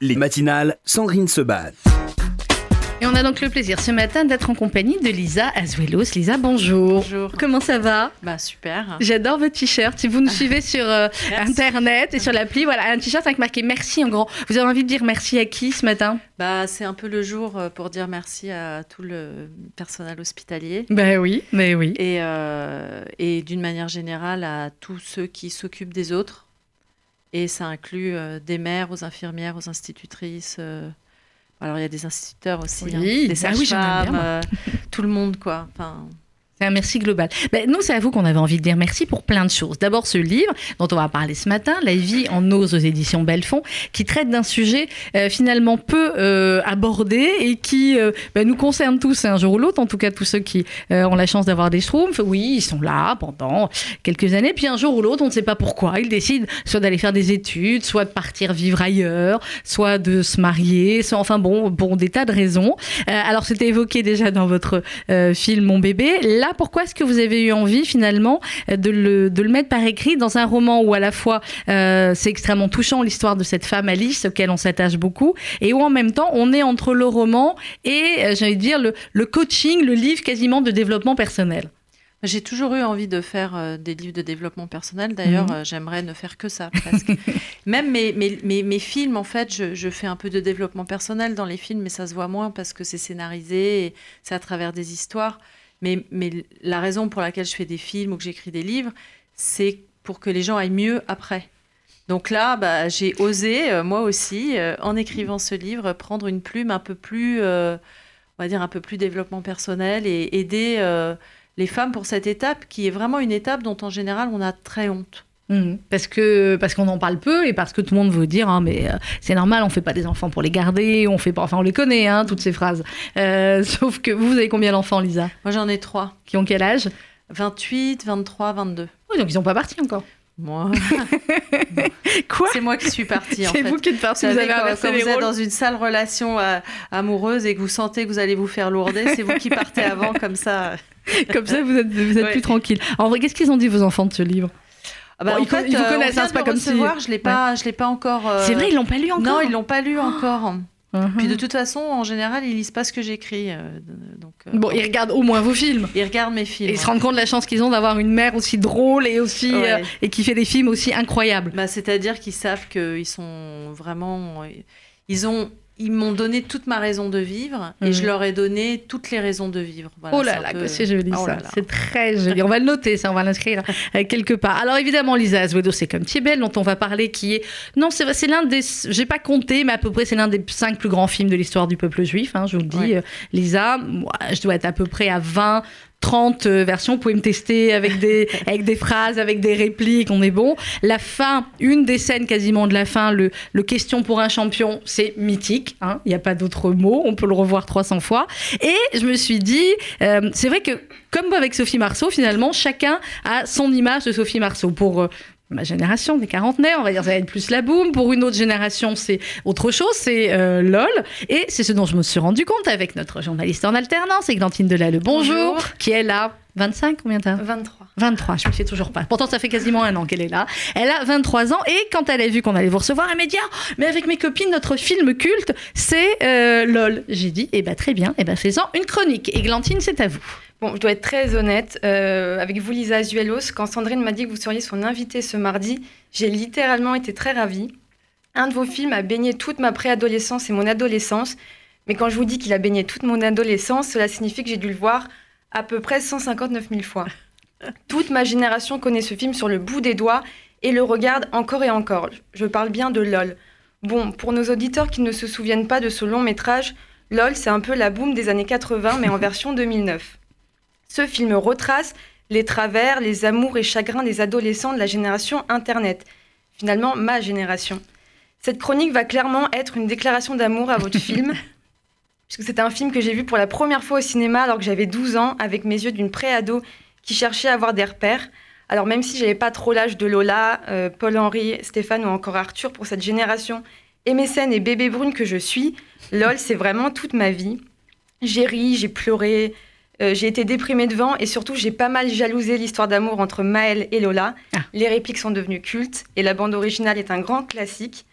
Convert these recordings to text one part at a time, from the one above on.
Les matinales, Sandrine se bat. Et on a donc le plaisir ce matin d'être en compagnie de Lisa Azuelos. Lisa, bonjour. Bonjour. Comment ça va? Bah super. J'adore votre t-shirt. Si vous nous suivez sur euh, internet et sur l'appli, voilà, un t-shirt avec marqué merci en grand. Vous avez envie de dire merci à qui ce matin? Bah c'est un peu le jour euh, pour dire merci à tout le personnel hospitalier Ben oui, mais oui. et, euh, et d'une manière générale à tous ceux qui s'occupent des autres. Et ça inclut euh, des mères aux infirmières, aux institutrices. euh, alors il y a des instituteurs aussi, Oui. hein, des Ah oui, bien, sages-femmes, euh, tout le monde quoi. Enfin, Un merci global. Ben, nous, c'est à vous qu'on avait envie de dire merci pour plein de choses. D'abord, ce livre dont on va parler ce matin, La vie en ose aux éditions Belfond, qui traite d'un sujet euh, finalement peu euh, abordé et qui euh, ben, nous concerne tous un jour ou l'autre, en tout cas tous ceux qui ont la chance d'avoir des schtroumpfs. Oui, ils sont là pendant quelques années, puis un jour ou l'autre, on ne sait pas pourquoi, ils décident soit d'aller faire des études, soit de partir vivre ailleurs, soit de se marier, soit, enfin bon, pour des tas de raisons. Alors, c'était évoqué déjà dans votre film Mon bébé. Là, pourquoi est-ce que vous avez eu envie finalement euh, de le, de le mettre par écrit dans un roman où à la fois euh, c'est extrêmement touchant l'histoire de cette femme Alice auquel on s'attache beaucoup et où en même temps on est entre le roman et euh, de dire le, le coaching, le livre quasiment de développement personnel. J'ai toujours eu envie de faire euh, des livres de développement personnel. D'ailleurs, Mhm. euh, j'aimerais ne faire que ça, presque. Même mes, mes, mes, mes films, en fait, je, je fais un peu de développement personnel dans les films, mais ça se voit moins parce que c'est scénarisé et c'est à travers des histoires. Mais, la raison pour laquelle je fais des films ou que j'écris des livres, c'est pour que les gens aillent mieux après. Donc là, bah, j'ai osé, euh, moi aussi, euh, en écrivant ce livre, prendre une plume un peu plus, euh, on va dire, un peu plus développement personnel et aider les femmes pour cette étape qui est vraiment une étape dont en général on a très honte. Mhm. Parce que parce qu'on en parle peu et parce que tout le monde veut dire hein, mais euh, c'est normal on fait pas des enfants pour les garder on fait pas enfin on les connaît hein, toutes ces phrases Euh, sauf que vous vous avez combien d'enfants Lisa? Moi j'en ai trois, qui ont quel âge? 28, 23, 22. oui, donc ils sont pas partis encore Moi, quoi? C'est moi qui suis partie c'est vous qui êtes partis Vous vous avez quand, quand les vous êtes dans une sale relation euh, amoureuse et que vous sentez que vous allez vous faire lourder, c'est vous qui partez avant comme ça. Comme ça, vous êtes, vous êtes Ouais. plus tranquille. En vrai, qu'est-ce qu'ils ont dit, vos enfants, de ce livre? Bah, Bon, en ils con- fait, ils vous connaissent, on vient hein, c'est pas comme si- recevoir, je l'ai pas, je l'ai pas encore. euh, C'est vrai, ils l'ont pas lu encore Non, ils l'ont pas lu encore. Mhm. Puis de toute façon, en général, ils lisent pas ce que j'écris, euh, donc. euh, Bon, ils regardent au moins vos films. ils regardent mes Et films. ils se rendent compte de la chance qu'ils ont d'avoir une mère aussi drôle et aussi Ouais. et qui fait des films aussi incroyables. Bah, c'est-à-dire qu'ils savent qu'ils sont vraiment. Ils ont. Ils m'ont donné toute ma raison de vivre et Mhm. je leur ai donné toutes les raisons de vivre. Voilà, oh là là, peu- c'est joli Oh ça. C'est très joli. On va le noter, ça, on va l'inscrire euh, quelque part. Alors évidemment, Lisa Azuedo, c'est comme Thiebel, dont on va parler, qui est. Non, c'est c'est l'un des. J'ai pas compté, mais à peu près, c'est l'un des cinq plus grands films de l'histoire du peuple juif, hein, je vous le dis. Ouais. Euh, Lisa, moi, je dois être à peu près à 20. 30 euh, versions, vous pouvez me tester avec des, avec des phrases, avec des répliques, on est bon. La fin, une des scènes quasiment de la fin, le, le question pour un champion, c'est mythique, hein, il n'y a pas d'autre mot, on peut le revoir 300 fois. Et je me suis dit, euh, c'est vrai que comme avec Sophie Marceau, finalement, chacun a son image de Sophie Marceau. Pour euh, ma génération des quarantenaires, on va dire ça va être plus la boum. Pour une autre génération, c'est autre chose, c'est euh, LOL. Et c'est ce dont je me suis rendu compte avec notre journaliste en alternance, Églantine Delalle. Bonjour, Bonjour. qui est là. 25, combien t'as 23. 23, je me sais toujours pas. Pourtant, ça fait quasiment un an qu'elle est là. Elle a 23 ans et quand elle a vu qu'on allait vous recevoir, elle m'a dit Ah, Mais avec mes copines, notre film culte, c'est euh, LOL. J'ai dit Eh ben très bien, eh ben fais-en une chronique. Églantine, c'est à vous. Bon, je dois être très honnête. euh, avec vous, Lisa Azuelos, quand Sandrine m'a dit que vous seriez son invitée ce mardi, j'ai littéralement été très ravie. Un de vos films a baigné toute ma préadolescence et mon adolescence. Mais quand je vous dis qu'il a baigné toute mon adolescence, cela signifie que j'ai dû le voir à peu près 159 000 fois. Toute ma génération connaît ce film sur le bout des doigts et le regarde encore et encore. Je parle bien de LOL. Bon, pour nos auditeurs qui ne se souviennent pas de ce long métrage, LOL, c'est un peu la boom des années 80, mais en version 2009. Ce film retrace les travers, les amours et chagrins des adolescents de la génération Internet. Finalement, ma génération. Cette chronique va clairement être une déclaration d'amour à votre film, puisque c'est un film que j'ai vu pour la première fois au cinéma alors que j'avais 12 ans, avec mes yeux d'une pré-ado qui cherchait à avoir des repères. Alors même si j'avais pas trop l'âge de Lola, euh, Paul-Henri, Stéphane ou encore Arthur pour cette génération, et mécène et bébé brune que je suis, LOL, c'est vraiment toute ma vie. J'ai ri, j'ai pleuré, euh, j'ai été déprimée devant et surtout j'ai pas mal jalousé l'histoire d'amour entre Maël et Lola. Ah. Les répliques sont devenues cultes et la bande originale est un grand classique.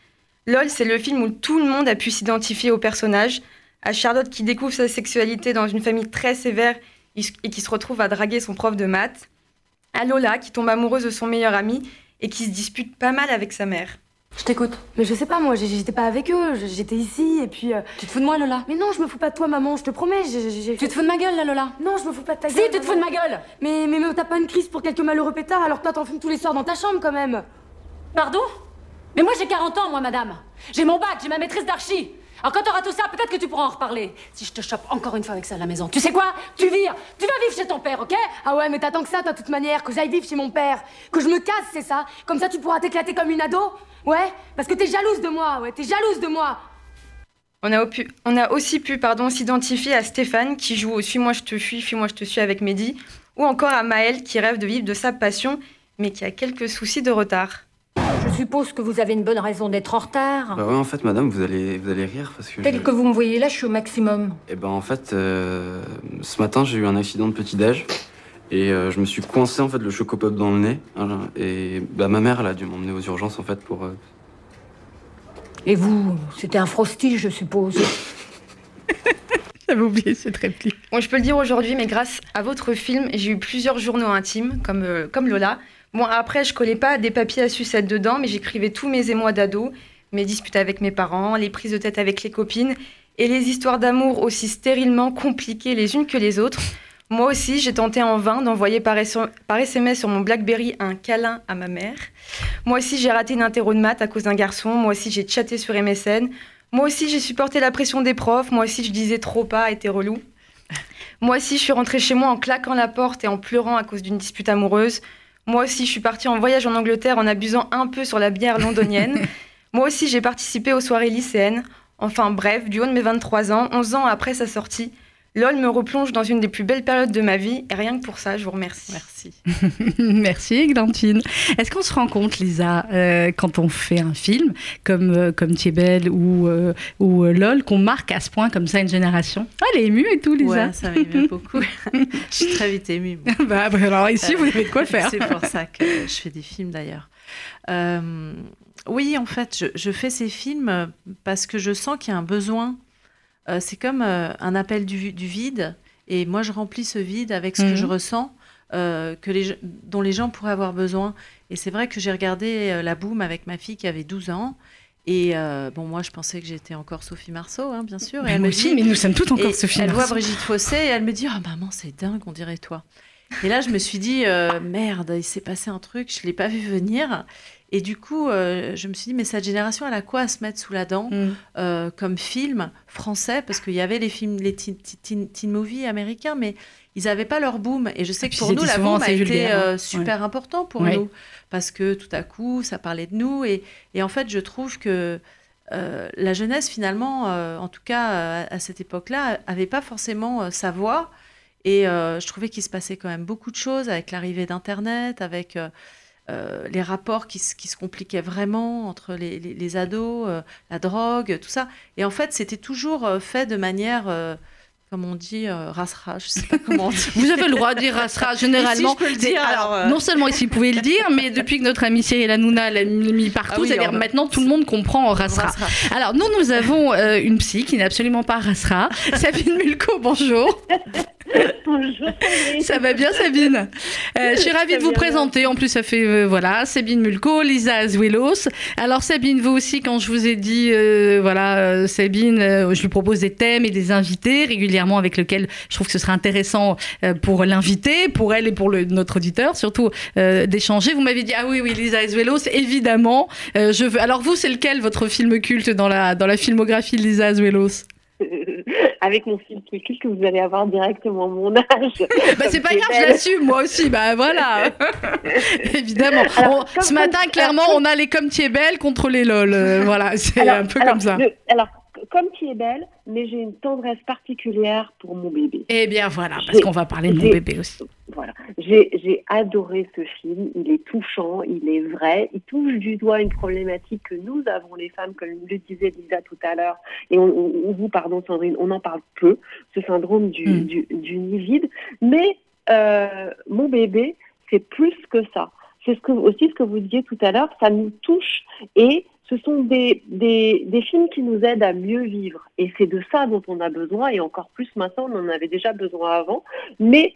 LOL, c'est le film où tout le monde a pu s'identifier au personnage, à Charlotte qui découvre sa sexualité dans une famille très sévère et qui se retrouve à draguer son prof de maths, à Lola qui tombe amoureuse de son meilleur ami et qui se dispute pas mal avec sa mère. Je t'écoute. Mais je sais pas, moi, j'étais pas avec eux, j'étais ici, et puis... Euh, tu te fous de moi, Lola? Mais non, je me fous pas de toi, maman, je te promets, Tu te fous de ma gueule, là, Lola? Non, je me fous pas de ta gueule. Si, tu te fous de ma gueule! Mais, mais, mais t'as pas une crise pour quelques malheureux pétards, alors que toi, t'en fumes tous les soirs dans ta chambre, quand même. Pardon? Mais moi, j'ai 40 ans, moi, madame. J'ai mon bac, j'ai ma maîtrise d'archi alors quand t'auras tout ça, peut-être que tu pourras en reparler. Si je te chope encore une fois avec ça à la maison, tu sais quoi? Tu vires. Tu vas vivre chez ton père, ok? Ah ouais, mais t'attends que ça, de toute manière, que j'aille vivre chez mon père. Que je me casse, c'est ça? Comme ça, tu pourras t'éclater comme une ado? Ouais? Parce que t'es jalouse de moi, ouais, t'es jalouse de moi. On a, on a, aussi pu pardon, s'identifier à Stéphane qui joue au Suis-moi je te fuis, Fuis-moi je te suis avec Mehdi, ou encore à Maël qui rêve de vivre de sa passion mais qui a quelques soucis de retard. Je suppose que vous avez une bonne raison d'être en retard. Bah ouais, en fait, madame, vous allez, vous allez rire parce que. Tel que vous me voyez là, je suis au maximum. Eh ben, en fait, euh, ce matin, j'ai eu un accident de petit-déj. Et euh, je me suis coincé en fait le chocopop dans le nez. et bah, ma mère, elle a dû m'emmener aux urgences en fait pour. Euh, et vous, c'était un frosty, je suppose. J'avais oublié cette réplique. Bon, je peux le dire aujourd'hui, mais grâce à votre film, j'ai eu plusieurs journaux intimes, comme, comme Lola. Bon, après, je collais pas des papiers à sucette dedans, mais j'écrivais tous mes émois d'ado, mes disputes avec mes parents, les prises de tête avec les copines, et les histoires d'amour aussi stérilement compliquées les unes que les autres. Moi aussi, j'ai tenté en vain d'envoyer par, SMS sur mon Blackberry un câlin à ma mère. Moi aussi, j'ai raté une interro de maths à cause d'un garçon. Moi aussi, j'ai chatté sur MSN. Moi aussi, j'ai supporté la pression des profs. Moi aussi, je disais trop pas, était relou. Moi aussi, je suis rentrée chez moi en claquant la porte et en pleurant à cause d'une dispute amoureuse. Moi aussi, je suis partie en voyage en Angleterre en abusant un peu sur la bière londonienne. Moi aussi, j'ai participé aux soirées lycéennes. Enfin bref, du haut de mes 23 ans, 11 ans après sa sortie, LOL me replonge dans une des plus belles périodes de ma vie et rien que pour ça, je vous remercie. Merci. Merci, Églantine. Est-ce qu'on se rend compte, Lisa, euh, quand on fait un film comme, euh, comme Thiebel ou, euh, ou LOL, qu'on marque à ce point comme ça une génération? Ah, Elle est émue et tout, Lisa. Ouais, ça m'émeut beaucoup. je suis très vite émue. bah, bah, alors ici, vous avez de quoi faire. C'est pour ça que je fais des films d'ailleurs. oui, en fait, je, je, fais ces films parce que je sens qu'il y a un besoin euh, c'est comme euh, un appel du, vide. Et moi, je remplis ce vide avec ce que je mhm. ressens, euh, que les, dont les gens pourraient avoir besoin. Et c'est vrai que j'ai regardé La Boum avec ma fille qui avait 12 ans. Et bon, moi, je pensais que j'étais encore Sophie Marceau, hein, bien sûr. Et elle me dit, mais nous sommes toutes encore Sophie elle Marceau. Elle voit Brigitte Fossé et elle me dit, oh, maman, c'est dingue, on dirait toi. Et là, je me suis dit, merde, il s'est passé un truc, je ne l'ai pas vu venir. Et du coup, euh, je me suis dit, mais cette génération, elle a quoi à se mettre sous la dent mm. euh, comme film français? Parce qu'il y avait les films, les teen, teen, movies américains, mais ils n'avaient pas leur boom. Et je sais que pour nous, la boom a été euh, hein. super important pour nous. Parce que tout à coup, ça parlait de nous. Et, et en fait, je trouve que la jeunesse, finalement, en tout cas à cette époque-là, n'avait pas forcément sa voix. Et je trouvais qu'il se passait quand même beaucoup de choses avec l'arrivée d'Internet, avec euh, les rapports qui, qui, se compliquaient vraiment entre les, les, ados, euh, la drogue, tout ça. Et en fait, c'était toujours euh, fait de manière comme on dit, rasra, je sais pas comment on dit. Vous avez le droit de dire rasra, généralement. je peux le dire, alors, Non seulement ici, vous pouvez le dire, mais depuis que notre amie Cyril Hanouna l'a mis partout, ah maintenant tout le monde comprend rasra. Alors, nous, nous avons une psy qui n'est absolument pas rasra, Sabine Mulco, bonjour. Bonjour. Ça va bien, Sabine euh, Je suis ravie de vous présenter. En plus, ça fait, euh, voilà, Sabine Mulco, Lisa Azuelos. Alors, Sabine, vous aussi, quand je vous ai dit, euh, voilà, Sabine, je lui propose des thèmes et des invités régulièrement avec lesquels je trouve que ce serait intéressant pour l'invité, pour elle et pour le, notre auditeur, surtout d'échanger. Vous m'avez dit, ah oui, oui, Lisa Azuelos, évidemment. je veux... Alors, vous, c'est lequel votre film culte dans la, dans la filmographie de Lisa Azuelos? avec mon film culte que vous allez avoir directement mon âge. bah, c'est pas grave, je l'assume, moi aussi. Bah voilà. Évidemment. ce matin, clairement, on a les comme tu es belle contre les lol. Euh, voilà, c'est un peu comme ça. alors, comme tu es belle, mais j'ai une tendresse particulière pour mon bébé. Eh bien voilà, parce qu'on va parler de mon bébé aussi. J'ai adoré ce film, il est touchant, il est vrai, il touche du doigt une problématique que nous avons les femmes, comme le disait Lisa tout à l'heure, et on, vous, pardon Sandrine, on en parle peu, ce syndrome du, mm. du, nid vide, mais euh, mon bébé, c'est plus que ça. C'est ce que, aussi ce que vous disiez tout à l'heure, ça nous touche et ce sont des, des, des, films qui nous aident à mieux vivre. Et c'est de ça dont on a besoin, et encore plus maintenant, on en avait déjà besoin avant. Mais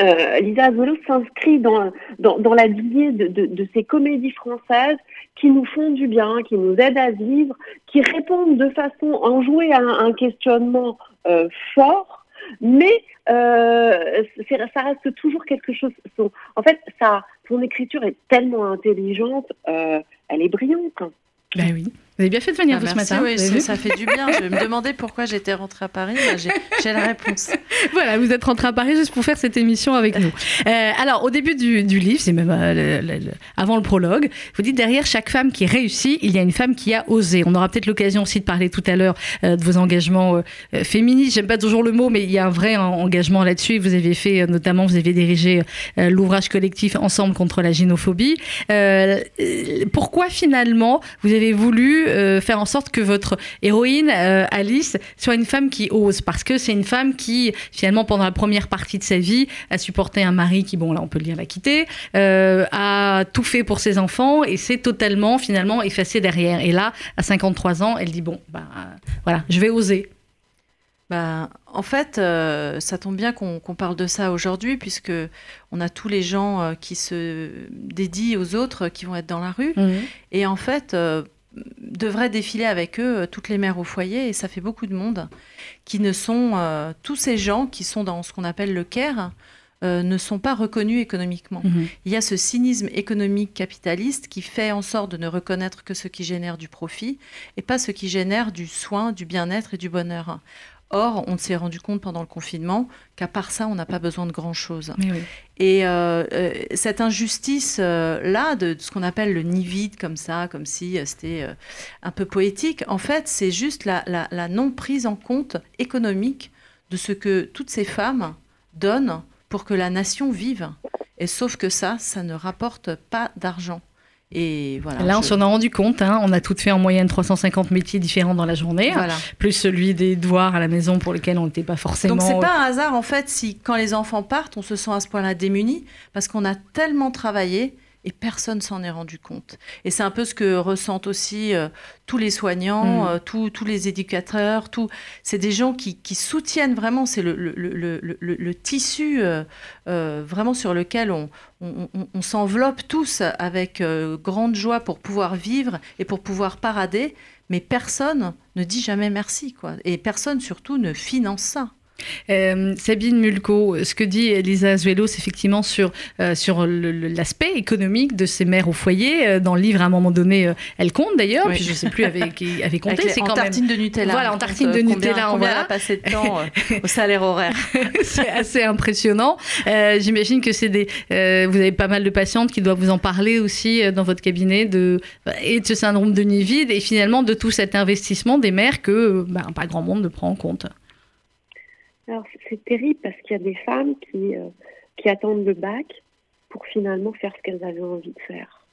euh, Lisa Azuelo s'inscrit dans, dans, la lignée de, de, ces comédies françaises qui nous font du bien, qui nous aident à vivre, qui répondent de façon enjouée à un, questionnement euh, fort, mais euh, ça reste toujours quelque chose. En fait, son écriture est tellement intelligente, elle est brillante. Ben oui. Vous avez bien fait de venir ah, ce merci, matin. Oui, ça, ça, fait du bien. Je me demandais pourquoi j'étais rentrée à Paris. J'ai la réponse. voilà, vous êtes rentrée à Paris juste pour faire cette émission avec nous. Euh, alors, au début du, du livre, c'est même euh, le, le, avant le prologue, vous dites derrière chaque femme qui réussit, il y a une femme qui a osé. On aura peut-être l'occasion aussi de parler tout à l'heure euh, de vos engagements féministes. J'aime pas toujours le mot, mais il y a un vrai engagement là-dessus. Vous avez fait, notamment, vous avez dirigé l'ouvrage collectif Ensemble contre la gynophobie. pourquoi finalement vous avez voulu faire en sorte que votre héroïne, euh, Alice, soit une femme qui ose. Parce que c'est une femme qui, finalement, pendant la première partie de sa vie, a supporté un mari qui, bon, là, on peut le dire, l'a quitté, euh, a tout fait pour ses enfants et s'est totalement, finalement, effacée derrière. Et là, à 53 ans, elle dit, bon, bah, voilà, je vais oser. Bah, en fait, euh, ça tombe bien qu'on qu parle de ça aujourd'hui, puisque on a tous les gens euh, qui se dédient aux autres, qui vont être dans la rue. Mmh. Et en fait, euh, devraient défiler avec eux toutes les mères au foyer, et ça fait beaucoup de monde, qui ne sont, euh, tous ces gens qui sont dans ce qu'on appelle le care, euh, ne sont pas reconnus économiquement. Mhm. Mmh. Il y a ce cynisme économique capitaliste qui fait en sorte de ne reconnaître que ce qui génère du profit, et pas ce qui génère du soin, du bien-être et du bonheur. Or, on s'est rendu compte pendant le confinement qu'à part ça, on n'a pas besoin de grand-chose. Oui. Et euh, euh, cette injustice-là, euh, de, de, ce qu'on appelle le nid vide, comme ça, comme si c'était un peu poétique, en fait, c'est juste la, la, la, non prise en compte économique de ce que toutes ces femmes donnent pour que la nation vive. Et sauf que ça, ça ne rapporte pas d'argent. Et voilà, Là, on je... s'en a rendu compte. Hein. On a toutes fait en moyenne 350 métiers différents dans la journée, voilà. hein, plus celui des devoirs à la maison pour lesquels on n'était pas forcément. Donc c'est pas un hasard en fait si quand les enfants partent, on se sent à ce point-là démuni parce qu'on a tellement travaillé et personne s'en est rendu compte. Et c'est un peu ce que ressentent aussi euh, tous les soignants, mmh. euh, tous, tous les éducateurs, tout. C'est des gens qui, qui soutiennent vraiment, c'est le, le, le, le, tissu euh, vraiment sur lequel on, on, on, on s'enveloppe tous avec grande joie pour pouvoir vivre et pour pouvoir parader, mais personne ne dit jamais merci, quoi. Et personne surtout ne finance ça. Euh, Sabine Mulco, ce que dit Elisa Azuelos effectivement sur, euh, sur l'aspect économique de ces mères au foyer, euh, dans le livre à un moment donné, elle compte d'ailleurs, oui. puis je ne sais plus avec avait compté. C'est quand tartine même... de Nutella. Voilà, en tartine de combien, Nutella. Combien voilà. elle a passé de temps au salaire horaire C'est assez impressionnant. J'imagine que c'est des, vous avez pas mal de patientes qui doivent vous en parler aussi dans votre cabinet de, et de ce syndrome de nid vide et finalement de tout cet investissement des mères que bah, pas grand monde ne prend en compte. Alors c'est terrible parce qu'il y a des femmes qui, euh, qui attendent le bac pour finalement faire ce qu'elles avaient envie de faire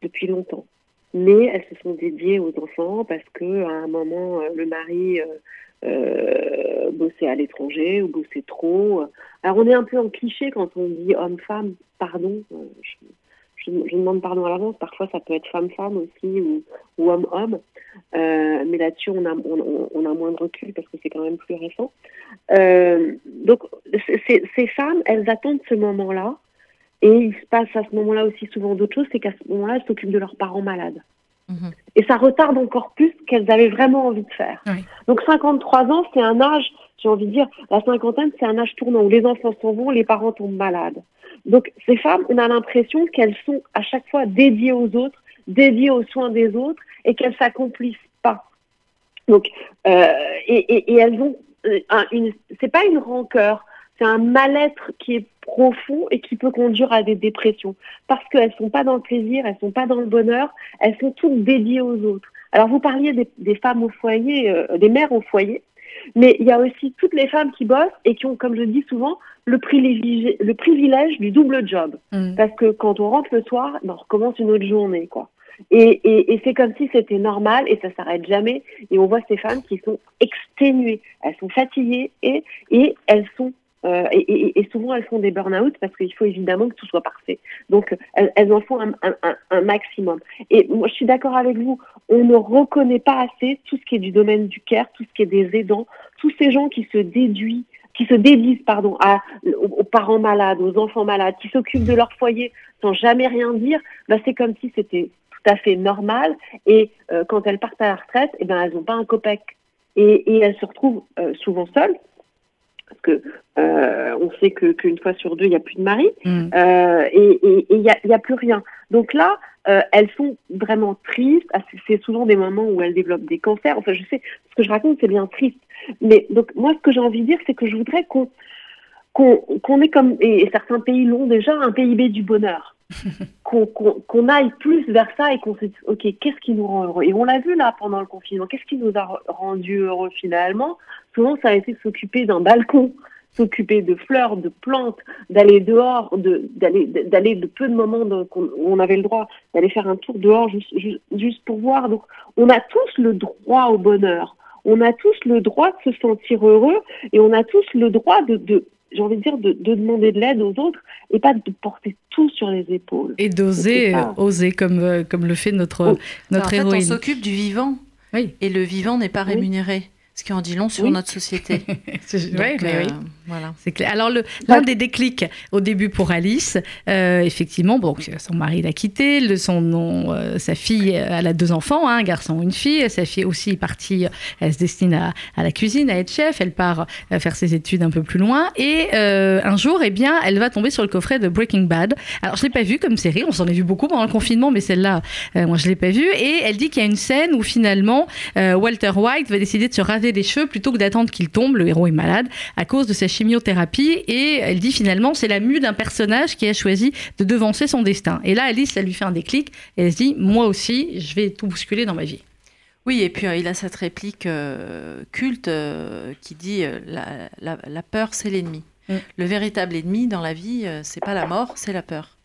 depuis longtemps. Mais elles se sont dédiées aux enfants parce que à un moment euh, le mari euh, bossait à l'étranger ou bossait trop. Alors on est un peu en cliché quand on dit homme-femme, pardon. Je, je, demande pardon à l'avance. Parfois, ça peut être femme-femme aussi ou, ou homme-homme. Euh, mais là-dessus, on a, on, on, a moins de recul parce que c'est quand même plus récent. Euh, donc, ces femmes, elles attendent ce moment-là. Et il se passe à ce moment-là aussi souvent d'autres choses, c'est qu'à ce moment-là, elles s'occupent de leurs parents malades. Mmh. Et ça retarde encore plus ce qu'elles avaient vraiment envie de faire. Oui. Donc 53 ans, c'est un âge, j'ai envie de dire, la cinquantaine, c'est un âge tournant où les enfants s'en vont, les parents tombent malades. Donc ces femmes, on a l'impression qu'elles sont à chaque fois dédiées aux autres, dédiées aux soins des autres, et qu'elles s'accomplissent pas. Donc, euh, et, et, et, elles ont un, une, c'est pas une rancœur, c'est un mal-être qui est profond et qui peut conduire à des dépressions parce qu'elles sont pas dans le plaisir, elles sont pas dans le bonheur, elles sont toutes dédiées aux autres. Alors vous parliez des, des femmes au foyer, euh, des mères au foyer, mais il y a aussi toutes les femmes qui bossent et qui ont, comme je dis souvent, le privilège, le privilège du double job. Mm. Parce que quand on rentre le soir, ben, on recommence une autre journée, quoi. Et, et, et c'est comme si c'était normal et ça s'arrête jamais. Et on voit ces femmes qui sont exténuées, elles sont fatiguées et, et elles sont euh, et, et- et souvent elles font des burn-out parce qu'il faut évidemment que tout soit parfait. Donc elles, en font un, maximum. Et moi je suis d'accord avec vous, on ne reconnaît pas assez tout ce qui est du domaine du care, tout ce qui est des aidants, tous ces gens qui se déduisent qui se dédisent pardon aux, parents malades, aux enfants malades, qui s'occupent de leur foyer sans jamais rien dire, bah, c'est comme si c'était tout à fait normal. Et euh, quand elles partent à la retraite, eh ben elles n'ont pas un copec et, et elles se retrouvent euh, souvent seules parce que euh, on sait que qu'une fois sur deux il n'y a plus de mari Mm. euh, et il n'y a, il y a plus rien. Donc là, euh, elles sont vraiment tristes. Ah, c'est- C'est souvent des moments où elles développent des cancers. Enfin, je sais, ce que je raconte, c'est bien triste. Mais donc moi, ce que j'ai envie de dire, c'est que je voudrais qu'on qu'on qu'on ait comme et certains pays l'ont déjà un PIB du bonheur. Qu'on aille plus vers ça et qu'on se dise ok qu'est-ce qui nous rend heureux? Et on l'a vu là pendant le confinement. Qu'est-ce qui nous a re- rendu heureux finalement? Souvent ça a été de s'occuper d'un balcon s'occuper de fleurs de plantes d'aller dehors de d'aller d'aller de peu de moments de- où on avait le droit d'aller faire un tour dehors juste, juste pour voir. Donc on a tous le droit au bonheur. On a tous le droit de se sentir heureux et on a tous le droit de, de j'ai envie de dire de, de demander de l'aide aux autres et pas de porter tout sur les épaules Et d'oser, euh, oser comme, euh, comme le fait notre, Oh. notre en fait, on héroïne. s'occupe du vivant. Oui. Et le vivant n'est pas Oui. rémunéré. Ce qui en dit long sur Oui. notre société. C'est- ouais, euh, oui. Voilà. Clair. Alors, l'un des déclics au début pour Alice, euh, effectivement, bon, son mari l'a quitté, le, son nom, euh, sa fille, euh, elle a deux enfants, hein, un garçon, une fille. Sa fille aussi est partie, elle se destine à, à la cuisine, à être chef. Elle part euh, faire ses études un peu plus loin. Et euh, un jour, eh bien, elle va tomber sur le coffret de Breaking Bad. Alors, je l'ai pas vu comme série, on s'en est vu beaucoup pendant le confinement, mais celle-là, euh, moi, je l'ai pas vue. Et elle dit qu'il y a une scène où finalement, euh, Walter White va décider de se raser les cheveux plutôt que d'attendre qu'il tombe. Le héros est malade à cause de sa chimiothérapie et elle dit finalement c'est la mue d'un personnage qui a choisi de devancer son destin. Et là Alice, ça lui fait un déclic et elle se dit moi aussi je vais tout bousculer dans ma vie. Oui, et puis euh, il a cette réplique euh, culte euh, qui dit la, la- la peur, c'est l'ennemi. Mm. Le véritable ennemi dans la vie, c'est pas la mort, c'est la peur.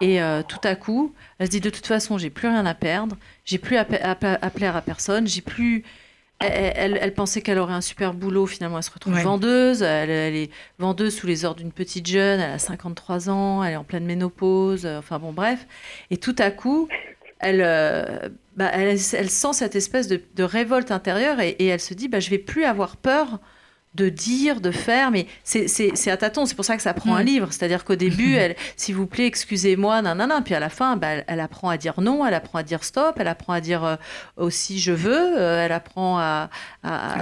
Et tout à coup, elle se dit de toute façon, j'ai plus rien à perdre, j'ai plus à, à plaire à personne, j'ai plus. Elle, elle- elle pensait qu'elle aurait un super boulot, finalement elle se retrouve Ouais. vendeuse, elle, elle est vendeuse sous les ordres d'une petite jeune, elle a 53 ans, elle est en pleine ménopause, euh, enfin bon bref. Et tout à coup, elle, euh, bah, sent cette espèce de, de révolte intérieure et, et elle se dit bah, je vais plus avoir peur de dire, de faire, mais c'est- à tâtons, c'est pour ça que ça prend un Mm. livre. C'est-à-dire qu'au début, elle, s'il vous plaît, excusez-moi, nanana, puis à la fin, bah, elle, elle apprend à dire non, elle apprend à dire stop, elle apprend à dire euh, aussi je veux, euh, elle apprend à,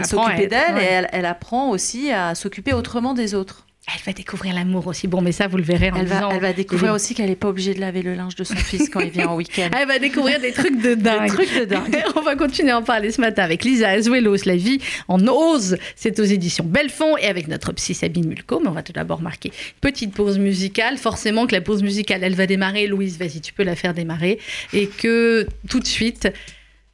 s'occuper d'elle ouais. et elle, elle apprend aussi à s'occuper autrement des autres. Elle va découvrir l'amour aussi. Bon mais ça vous le verrez en Elle va, elle va découvrir aussi qu'elle n'est pas obligée de laver le linge de son fils quand il vient en week-end. Elle va découvrir des trucs de dingue. Des trucs de dingue. On va continuer à en parler ce matin avec Lisa Azuelos, La vie en ose. C'est aux éditions Belfond et avec notre psy Sabine Mulco. Mais on va tout d'abord marquer petite pause musicale. Forcément que la pause musicale, elle va démarrer. Louise, vas-y, tu peux la faire démarrer. Et que tout de suite,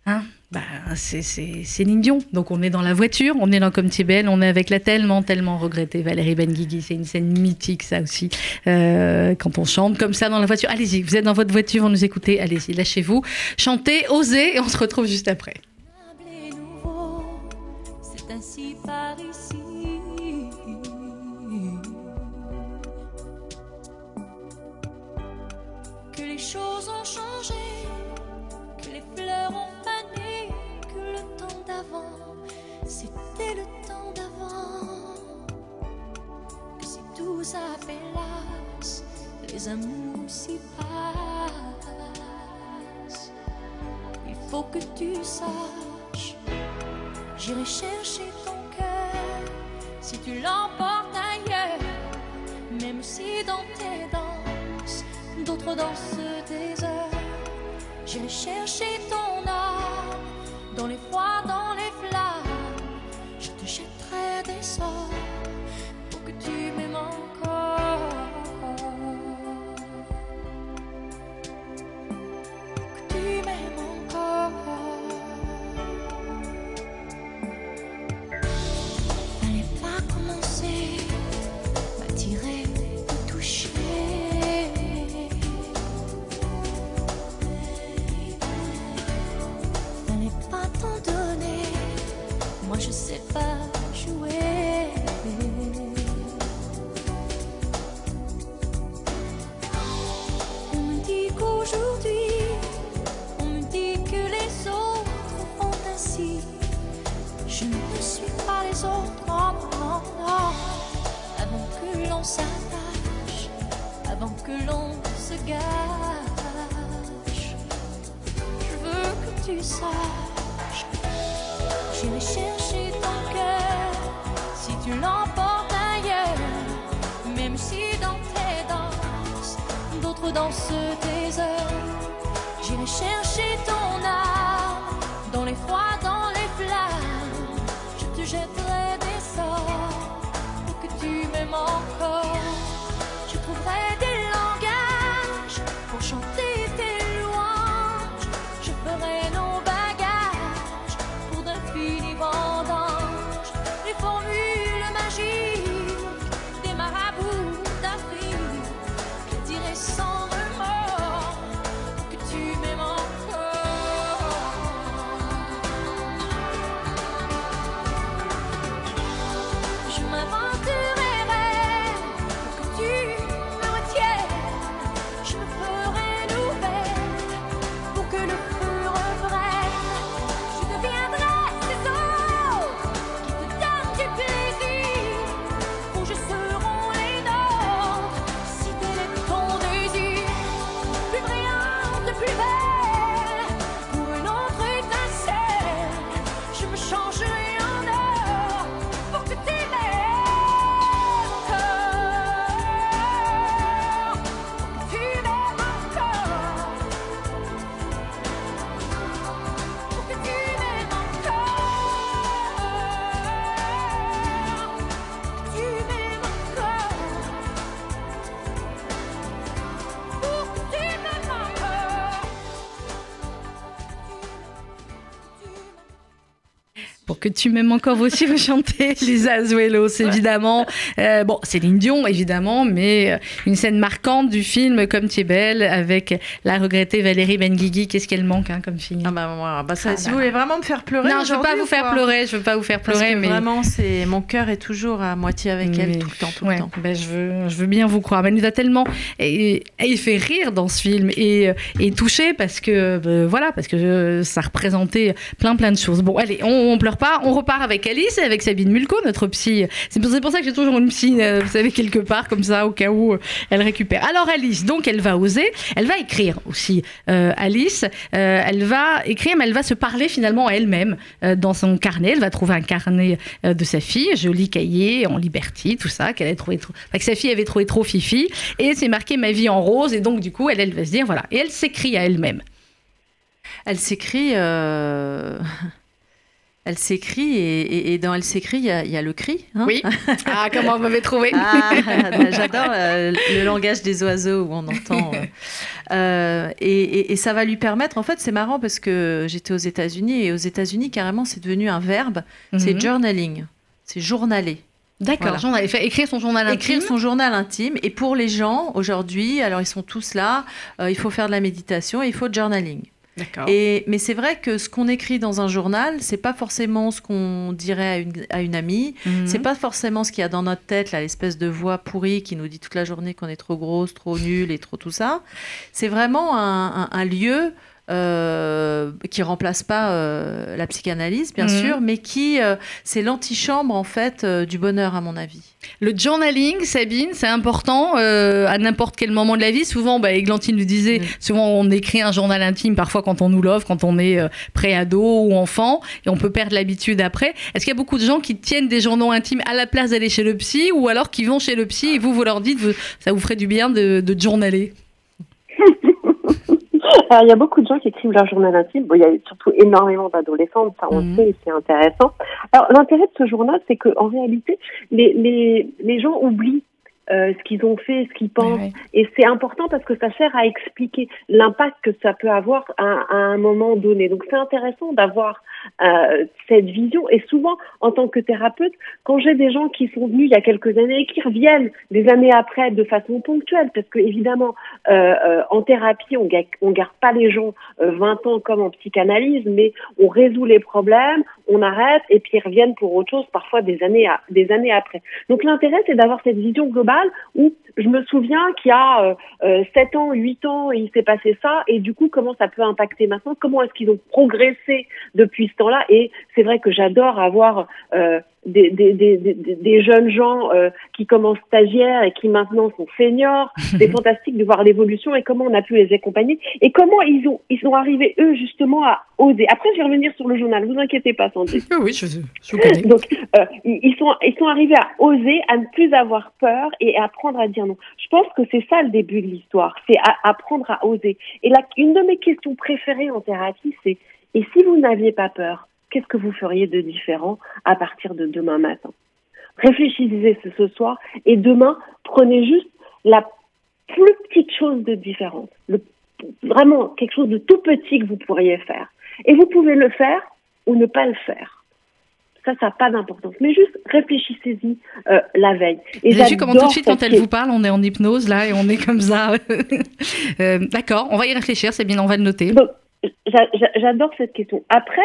hein, bah, c'est Céline. Donc on est dans la voiture, on est dans Comme tu es belle, on est avec la tellement, tellement regrettée Valérie Benguigui. C'est une scène mythique, ça aussi. Euh, quand on chante comme ça dans la voiture. Allez-y, vous êtes dans votre voiture, vous nous écoutez. Allez-y, lâchez-vous. Chantez, osez, et on se retrouve juste après. c'est si les amours s'y passent. Il faut que tu saches, j'irai chercher ton cœur si tu l'emportes ailleurs, même si dans tes danses, d'autres dansent des heures. J'irai chercher ton âme dans les froids, dans se je veux que tu saches. J'irai chercher ton cœur si tu l'emportes ailleurs, même si dans tes danses, d'autres dansent tes heures. J'irai chercher ton âme dans les froids, dans les flammes. Que tu m'aimes encore, aussi vous chantez Lisa Azuelos, évidemment. Euh, bon, Céline Dion, évidemment, mais euh, une scène marquante du film Comme tu es belle avec la regrettée Valérie Benguigui. Qu'est-ce qu'elle manque hein, comme fille? Ah bah, bah ça, Ah si bah vous voulez vraiment me faire pleurer. Non, je veux pas vous ou faire pleurer, je veux pas vous faire Parce pleurer, que mais vraiment, c'est mon cœur est toujours à moitié avec elle tout le temps, tout ouais, le temps. ben, je, veux, je veux bien vous croire. Mais elle nous a tellement et, il fait rire dans ce film et, et touché parce que ben, voilà parce que euh, ça représentait plein plein de choses. Bon, allez, on, on pleure pas, on repart avec Alice et avec Sabine Mulco, notre psy. C'est pour, ça que j'ai toujours une psy, euh, vous savez quelque part comme ça au cas où euh, elle récupère. Alors Alice, donc elle va oser, elle va écrire aussi. Euh, Alice, elle va écrire, mais elle va se parler finalement à elle-même dans son carnet. Elle va trouver un carnet de sa fille, joli cahier en liberty, tout ça, qu'elle avait trouvé trop, enfin, que sa fille avait trouvé trop fifi, et c'est marqué ma vie en rose, et donc du coup, elle, elle va se dire voilà, et elle s'écrit à elle-même. Elle s'écrit. Elle s'écrit et, et- et dans Elle s'écrit, il y, a- il y a le cri. hein. Oui. Ah, comment vous m'avez trouvé Ah, J'adore euh, le langage des oiseaux où on entend. euh, euh, et, ça va lui permettre, en fait, c'est marrant parce que j'étais aux États-Unis et aux États-Unis, carrément, c'est devenu un verbe. C'est Mhm. journaling, c'est journaler. D'accord, Voilà. écrire son journal intime. Écrire son journal intime. Et pour les gens, aujourd'hui, alors ils sont tous là, euh, il faut faire de la méditation et il faut journaling. Et, mais c'est vrai que ce qu'on écrit dans un journal, c'est pas forcément ce qu'on dirait à une, à une amie. Mhm. C'est pas forcément ce qu'il y a dans notre tête, là, l'espèce de voix pourrie qui nous dit toute la journée qu'on est trop grosse, trop nulle et trop tout ça. C'est vraiment un, un- un lieu euh, qui remplace pas euh, la psychanalyse, bien Mhm. sûr, mais qui euh, c'est l'antichambre en fait euh, du bonheur à mon avis. Le journaling, Sabine, c'est important à n'importe quel moment de la vie. Souvent, bah, Églantine le disait, Mm. souvent on écrit un journal intime, parfois quand on nous l'offre, quand on est pré-ado ou enfant, et on peut perdre l'habitude après. Est-ce qu'il y a beaucoup de gens qui tiennent des journaux intimes à la place d'aller chez le psy, ou alors qui vont chez le psy et vous, vous leur dites, vous- ça vous ferait du bien de, de journaler? Alors, il y a beaucoup de gens qui écrivent leur journal intime. Bon, il y a surtout énormément d'adolescentes, ça on Mhm. le sait, et c'est intéressant. Alors, l'intérêt de ce journal, c'est qu'en réalité, les, les, les gens oublient euh, ce qu'ils ont fait, ce qu'ils pensent. Et c'est important parce que ça sert à expliquer l'impact que ça peut avoir à, à un moment donné. Donc, c'est intéressant d'avoir euh, cette vision. Et souvent, en tant que thérapeute, quand j'ai des gens qui sont venus il y a quelques années et qui reviennent des années après de façon ponctuelle, parce que évidemment, euh, euh, en thérapie, on ga- on garde pas les gens euh, 20 ans comme en psychanalyse, mais on résout les problèmes, on arrête et puis ils reviennent pour autre chose, parfois des années, à- des années après. Donc l'intérêt, c'est d'avoir cette vision globale où je me souviens qu'il y a euh, euh, 7 ans, 8 ans, il s'est passé ça, et du coup, comment ça peut impacter maintenant? Comment est-ce qu'ils ont progressé depuis ce temps-là? Et c'est vrai que j'adore avoir euh, des, des, des, des, des jeunes gens euh, qui commencent stagiaires et qui maintenant sont seniors. C'est fantastique de voir l'évolution et comment on a pu les accompagner et comment ils ont ils sont arrivés eux justement à oser. Après, je vais revenir sur le journal. Vous inquiétez pas, Sandy. Oui, je, je. Donc, euh, ils sont ils sont arrivés à oser, à ne plus avoir peur et à apprendre à dire non. Je pense que c'est ça le début de l'histoire, c'est à- apprendre à oser. Et là, une de mes questions préférées en thérapie, c'est et si vous n'aviez pas peur, qu'est-ce que vous feriez de différent à partir de demain matin? Réfléchissez ce, soir et demain, prenez juste la plus petite chose de différente, le, vraiment quelque chose de tout petit que vous pourriez faire. Et vous pouvez le faire ou ne pas le faire. Ça, ça n'a pas d'importance. Mais juste réfléchissez-y euh, la veille. Et avez vu comment tout de suite, quand elle vous parle, on est en hypnose là et on est comme ça. Euh, D'accord, on va y réfléchir, c'est bien, on va le noter. Donc, J'adore cette question. Après,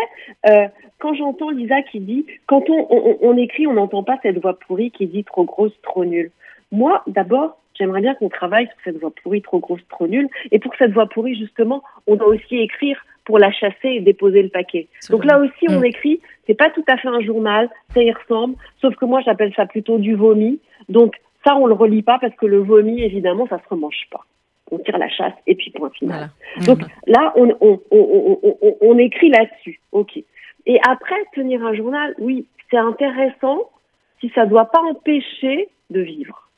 euh, quand j'entends Lisa qui dit, quand on, on, on écrit, on n'entend pas cette voix pourrie qui dit trop grosse, trop nulle. Moi, d'abord, j'aimerais bien qu'on travaille sur cette voix pourrie, trop grosse, trop nulle. Et pour cette voix pourrie, justement, on doit aussi écrire pour la chasser et déposer le paquet. Donc là aussi, on Mm. écrit, c'est pas tout à fait un journal, ça y ressemble, sauf que moi, j'appelle ça plutôt du vomi. Donc ça, on le relit pas parce que le vomi, évidemment, ça se remange pas. On tire la chasse et puis point final. Voilà. Donc là, on, on, on, on, on, on écrit là-dessus. OK. Et après, tenir un journal, oui, c'est intéressant si ça ne doit pas empêcher de vivre.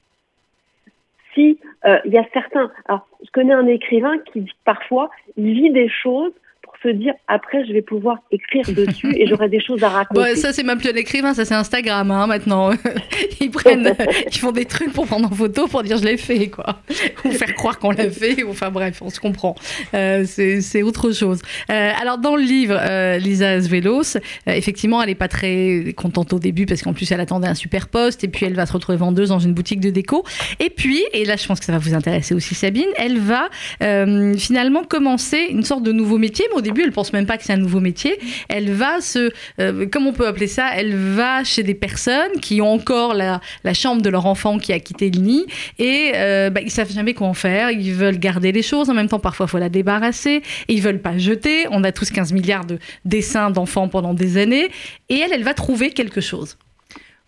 Si euh, il y a certains... Alors, je connais un écrivain qui dit que parfois, il vit des choses pour se dire, après, je vais pouvoir écrire dessus et j'aurai des choses à raconter. Bon, ça, c'est même plus écrivain, ça, c'est Instagram hein, maintenant. ils prennent, ils font des trucs pour prendre en photo pour dire je l'ai fait, quoi. Ou faire croire qu'on l'a fait. ou- Enfin bref, on se comprend. Euh, c'est autre chose. Euh, alors, dans le livre, euh, Lisa Svelos, euh, effectivement, elle n'est pas très contente au début parce qu'en plus, elle attendait un super poste et puis elle va se retrouver vendeuse dans une boutique de déco. Et puis, et là, je pense que ça va vous intéresser aussi, Sabine, elle va euh, finalement commencer une sorte de nouveau métier. Mais au début, elle pense même pas que c'est un nouveau métier. Elle va se, euh, on peut appeler ça Elle va chez des personnes qui ont encore la, chambre de leur enfant qui a quitté le nid et euh, bah, ils savent jamais quoi en faire. Ils veulent garder les choses. En même temps, parfois, faut la débarrasser. Et ils veulent pas jeter. On a tous 15 milliards de dessins d'enfants pendant des années. Et elle, elle va trouver quelque chose.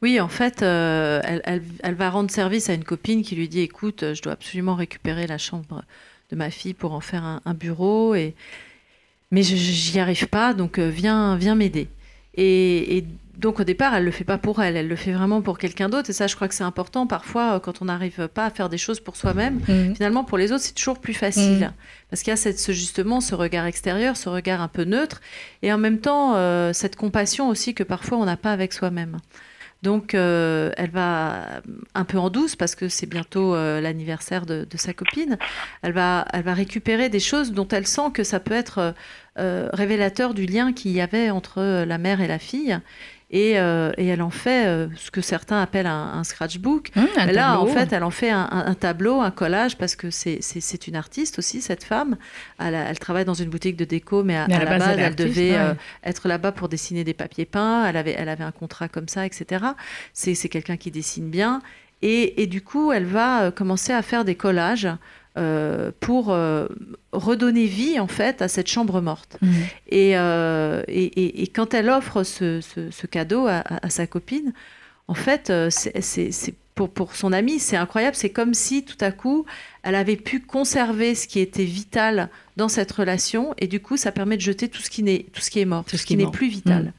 Oui, en fait, euh, elle, va rendre service à une copine qui lui dit écoute, je dois absolument récupérer la chambre de ma fille pour en faire un, bureau. Mais je j'y arrive pas, donc euh, viens, viens m'aider. Et, et donc au départ, elle le fait pas pour elle, elle le fait vraiment pour quelqu'un d'autre. Et ça, je crois que c'est important parfois euh, quand on n'arrive pas à faire des choses pour soi-même. Mhm. Finalement, pour les autres, c'est toujours plus facile. Mhm. Parce qu'il y a cette, ce, justement ce regard extérieur, ce regard un peu neutre, et en même temps, euh, cette compassion aussi que parfois on n'a pas avec soi-même. Donc, euh, elle va un peu en douce parce que c'est bientôt euh, l'anniversaire de, sa copine. Elle va, elle va récupérer des choses dont elle sent que ça peut être euh, révélateur du lien qu'il y avait entre la mère et la fille. Et, euh, et elle en fait euh, ce que certains appellent un, un scratchbook. Mmh, un là, tableau. en fait, elle en fait un, tableau, un collage, parce que c'est- une artiste aussi, cette femme. Elle, travaille dans une boutique de déco, mais à, Mais à à la base, base, elle artiste, devait ouais. euh, être là-bas pour dessiner des papiers peints. Elle avait, elle avait un contrat comme ça, etc. C'est quelqu'un qui dessine bien. Et, et du coup, elle va commencer à faire des collages euh, pour euh, redonner vie, en fait, à cette chambre morte. Mhm. Et, euh, et, et- et quand elle offre ce, ce- ce cadeau à, sa copine, en fait, c'est- pour, pour son amie, c'est incroyable. C'est comme si tout à coup, elle avait pu conserver ce qui était vital dans cette relation, et du coup, ça permet de jeter tout ce qui, n'est, tout ce qui est mort, tout, ce ce qui qui est n'est plus vital. Mm.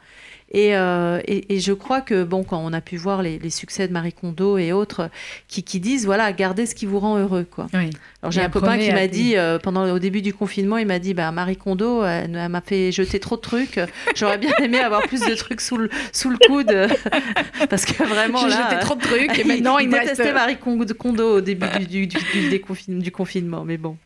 Et, euh, et, et je crois que, bon, quand on a pu voir les, les succès de Marie Kondo et autres qui, qui disent, voilà, gardez ce qui vous rend heureux, quoi. Oui. Alors j'ai un copain qui m'a dit euh, pendant au début du confinement, il m'a dit bah Marie Kondo, elle, elle m'a fait jeter trop de trucs. J'aurais bien aimé avoir plus de trucs sous le sous le coude parce que vraiment J'ai jeté trop de trucs et maintenant, il reste- détestait Marie Kondo au début du, du, du, du confinement, mais bon.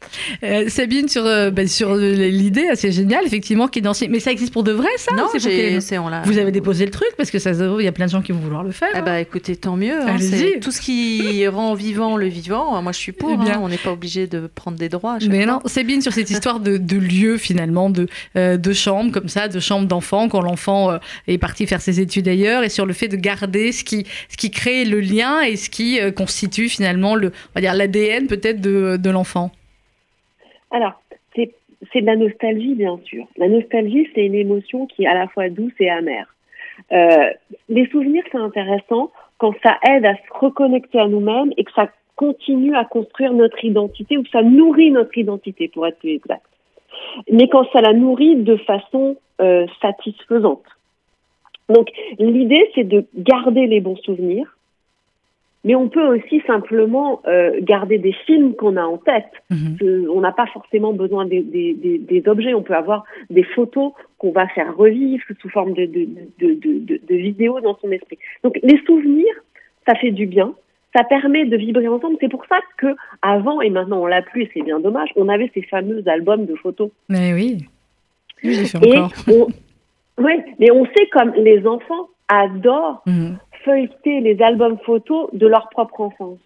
Euh, Sabine, sur, euh, bah, sur euh, l'idée assez géniale, effectivement, qui est dans... Mais ça existe pour de vrai, ça Non, c'est pour c'est. Vous avez déposé le truc parce que ça, il y a plein de gens qui vont vouloir le faire. Ah bah écoutez, tant mieux. hein, c'est tout ce qui rend vivant le vivant. Moi, je suis pour. Eh bien. hein, on n'est pas obligé de prendre des droits. à chaque Mais fois. non, c'est bien sur cette histoire de, de lieu finalement, de, euh, de chambre comme ça, de chambre d'enfant quand l'enfant euh, est parti faire ses études ailleurs, et sur le fait de garder ce qui, ce qui crée le lien et ce qui euh, constitue finalement le, on va dire l'ADN peut-être de, de l'enfant. Alors, c'est c'est de la nostalgie, bien sûr. La nostalgie, c'est une émotion qui est à la fois douce et amère. Euh, les souvenirs, c'est intéressant quand ça aide à se reconnecter à nous-mêmes et que ça continue à construire notre identité ou ça nourrit notre identité, pour être plus exact. Mais quand ça la nourrit de façon euh, satisfaisante. Donc, l'idée, c'est de garder les bons souvenirs, mais on peut aussi simplement euh, garder des films qu'on a en tête. Mhm. Que on n'a pas forcément besoin des, des, des, des objets. On peut avoir des photos qu'on va faire revivre sous forme de, de, de, de, de, de vidéos dans son esprit. Donc les souvenirs, ça fait du bien. Ça permet de vibrer ensemble. C'est pour ça que avant et maintenant on l'a plus. et C'est bien dommage. On avait ces fameux albums de photos. Mais oui, oui, j'ai fait Et encore. on, ouais, mais on sait comme les enfants adorent Mhm. feuilleter les albums photos de leur propre enfance.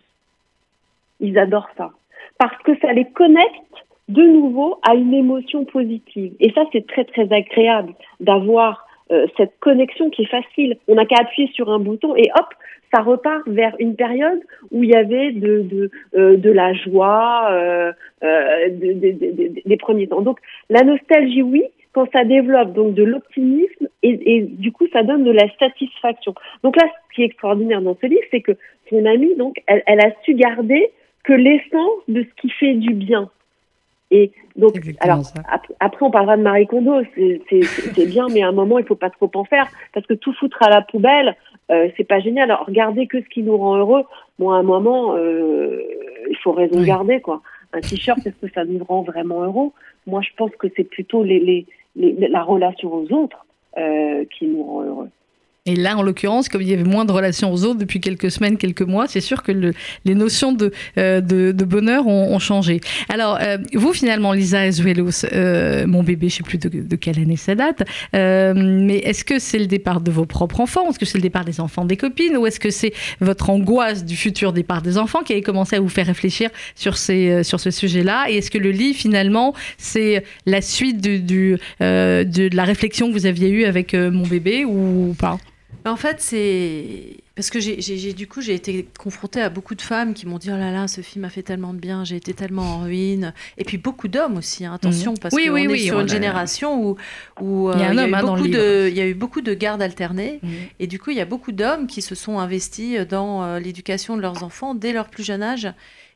Ils adorent ça. Parce que ça les connecte de nouveau à une émotion positive. Et ça, c'est très, très agréable d'avoir euh, cette connexion qui est facile. On n'a qu'à appuyer sur un bouton et hop, ça repart vers une période où il y avait de, de, euh, de la joie, euh, euh, de- de- de- de- des premiers temps. Donc, la nostalgie, oui, quand ça développe donc de l'optimisme et, et du coup ça donne de la satisfaction. Donc là, ce qui est extraordinaire dans ce livre, c'est que son amie donc elle, elle a su garder que l'essence de ce qui fait du bien. Et donc alors ap- après on parlera de Marie Kondo, c'est bien, mais à un moment il faut pas trop en faire parce que tout foutre à la poubelle, euh, c'est pas génial. Alors regardez que ce qui nous rend heureux. Moi à un moment, euh, il faut raison Oui. garder quoi. Un t-shirt, est-ce que ça nous rend vraiment heureux? Moi je pense que c'est plutôt les, les, les- la relation aux autres euh, qui nous rend heureux. Et là, en l'occurrence, comme il y avait moins de relations aux autres depuis quelques semaines, quelques mois, c'est sûr que le- les notions de, euh, de, de bonheur ont, ont changé. Alors, euh, vous, finalement, Lisa Azuelos, euh, mon bébé, je ne sais plus de, de quelle année ça date, euh, mais est-ce que c'est le départ de vos propres enfants? Est-ce que c'est le départ des enfants des copines? Ou est-ce que c'est votre angoisse du futur départ des enfants qui avait commencé à vous faire réfléchir sur, ces, euh, sur ce sujet-là? Et est-ce que le livre, finalement, c'est la suite du, du, euh, de, la réflexion que vous aviez eue avec mon bébé ou pas? En fait, c'est parce que j'ai, du coup j'ai été confrontée à beaucoup de femmes qui m'ont dit oh là là ce film a fait tellement de bien, j'ai été tellement en ruine. Et puis beaucoup d'hommes aussi, hein, attention parce Oui, qu'on oui, est oui, sur une a- génération où, où Il y a euh, eu beaucoup de il y a eu beaucoup de gardes alternés Mhm. et du coup il y a beaucoup d'hommes qui se sont investis dans euh, l'éducation de leurs enfants dès leur plus jeune âge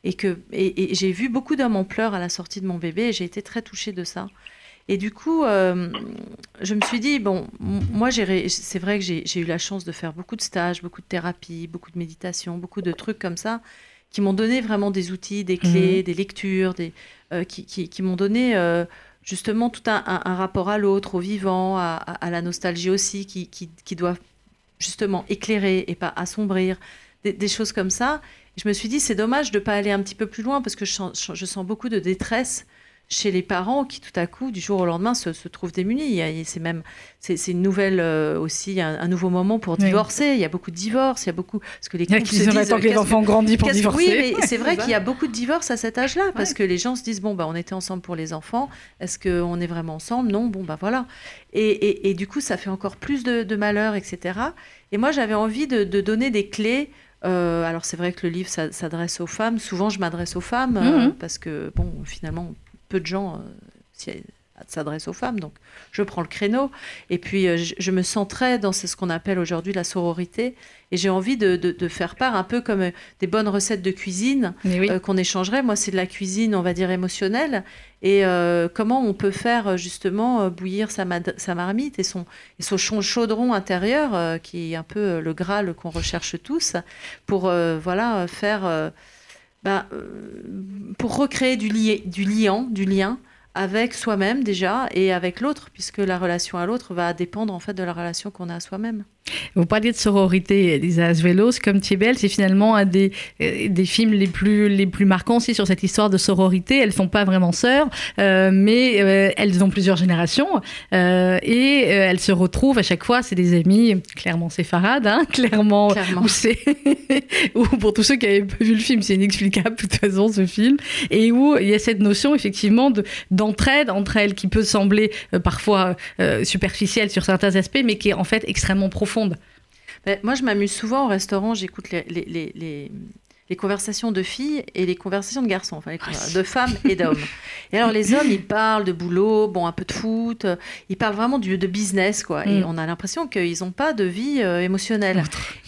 et que et, et j'ai vu beaucoup d'hommes en pleurs à la sortie de mon bébé et j'ai été très touchée de ça. Et du coup, euh, je me suis dit, bon, moi, c'est vrai que j'ai eu la chance de faire beaucoup de stages, beaucoup de thérapie, beaucoup de méditation, beaucoup de trucs comme ça, qui m'ont donné vraiment des outils, des clés, des lectures, des, euh, qui, qui- qui m'ont donné euh, justement tout un, un- un rapport à l'autre, au vivant, à, à- à la nostalgie aussi, qui, qui, qui doit justement éclairer et pas assombrir, des, des choses comme ça. Et je me suis dit, c'est dommage de ne pas aller un petit peu plus loin, parce que je sens, je sens beaucoup de détresse chez les parents qui tout à coup du jour au lendemain se, se trouvent démunis. C'est même c'est une nouvelle euh, aussi un, un nouveau moment pour Oui. divorcer. Il y a beaucoup de divorces, il y a beaucoup parce que les Il y a couples se disent, que les enfants grandissent pour divorcer. Oui, mais c'est vrai qu'il y a beaucoup de divorces à cet âge-là parce que les gens se disent bon bah on était ensemble pour les enfants. Est-ce qu'on est vraiment ensemble? Non, bon bah voilà. Et, et- et du coup ça fait encore plus de, de malheur, etc. Et moi j'avais envie de, de donner des clés. Euh, alors c'est vrai que le livre s'adresse aux femmes. Souvent je m'adresse aux femmes euh, Mhm. parce que bon finalement peu de gens euh, s'adressent aux femmes, donc je prends le créneau. Et puis euh, je, je me sens très dans ce qu'on appelle aujourd'hui la sororité. Et j'ai envie de, de- de faire part un peu comme euh, des bonnes recettes de cuisine oui. euh, qu'on échangerait. Moi, c'est de la cuisine, on va dire, émotionnelle. Et euh, comment on peut faire justement bouillir sa, marmite et son, et son chaudron intérieur, euh, qui est un peu le Graal qu'on recherche tous, pour voilà, faire, bah, euh, pour recréer du, li- du liant, du lien avec soi-même déjà et avec l'autre, puisque la relation à l'autre va dépendre en fait de la relation qu'on a à soi-même. Vous parliez de sororité, Lisa Asvelos, comme Thiebel, c'est finalement un des, euh, des films les plus, les plus marquants aussi sur cette histoire de sororité. Elles ne sont pas vraiment sœurs, euh, mais euh, elles ont plusieurs générations euh, et elles se retrouvent à chaque fois. C'est des amies, clairement séfarades, hein, clairement. Clairement. Ou pour tous ceux qui n'avaient pas vu le film, c'est inexplicable de toute façon ce film. Et où il y a cette notion effectivement de, d'entraide entre elles qui peut sembler euh, parfois euh, superficielle sur certains aspects, mais qui est en fait extrêmement profonde. Ben, moi, je m'amuse souvent au restaurant, j'écoute les, les- conversations de filles et les conversations de garçons, enfin, conver- de femmes et d'hommes. Et alors, les hommes, ils parlent de boulot, bon, un peu de foot, ils parlent vraiment du, de business, quoi. Et Mm. on a l'impression qu'ils n'ont pas de vie euh, émotionnelle.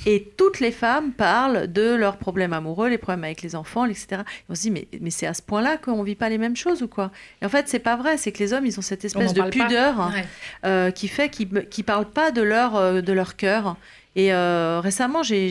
Et toutes les femmes parlent de leurs problèmes amoureux, les problèmes avec les enfants, etc. Et on se dit, mais, mais c'est à ce point-là qu'on ne vit pas les mêmes choses ou quoi? Et en fait, c'est pas vrai, c'est que les hommes, ils ont cette espèce de pudeur hein, Ouais. euh, qui fait qu'ils ne parlent pas de leur, euh, de leur cœur. Et récemment, j'ai-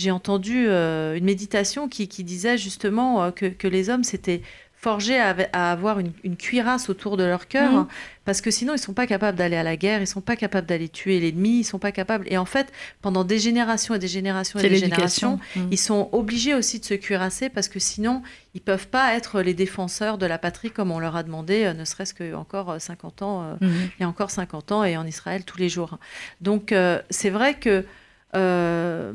j'ai entendu euh, une méditation qui, qui disait justement euh, que, que les hommes s'étaient forgés à, à avoir une, une cuirasse autour de leur cœur, Mhm. parce que sinon ils sont pas capables d'aller à la guerre, ils sont pas capables d'aller tuer l'ennemi, ils sont pas capables. Et en fait, pendant des générations et des générations et des générations, ils sont obligés aussi de se cuirasser parce que sinon, ils peuvent pas être les défenseurs de la patrie comme on leur a demandé, euh, ne serait-ce que encore euh, 50 ans, Mhm. il y a encore 50 ans et en Israël tous les jours. Donc c'est vrai que euh,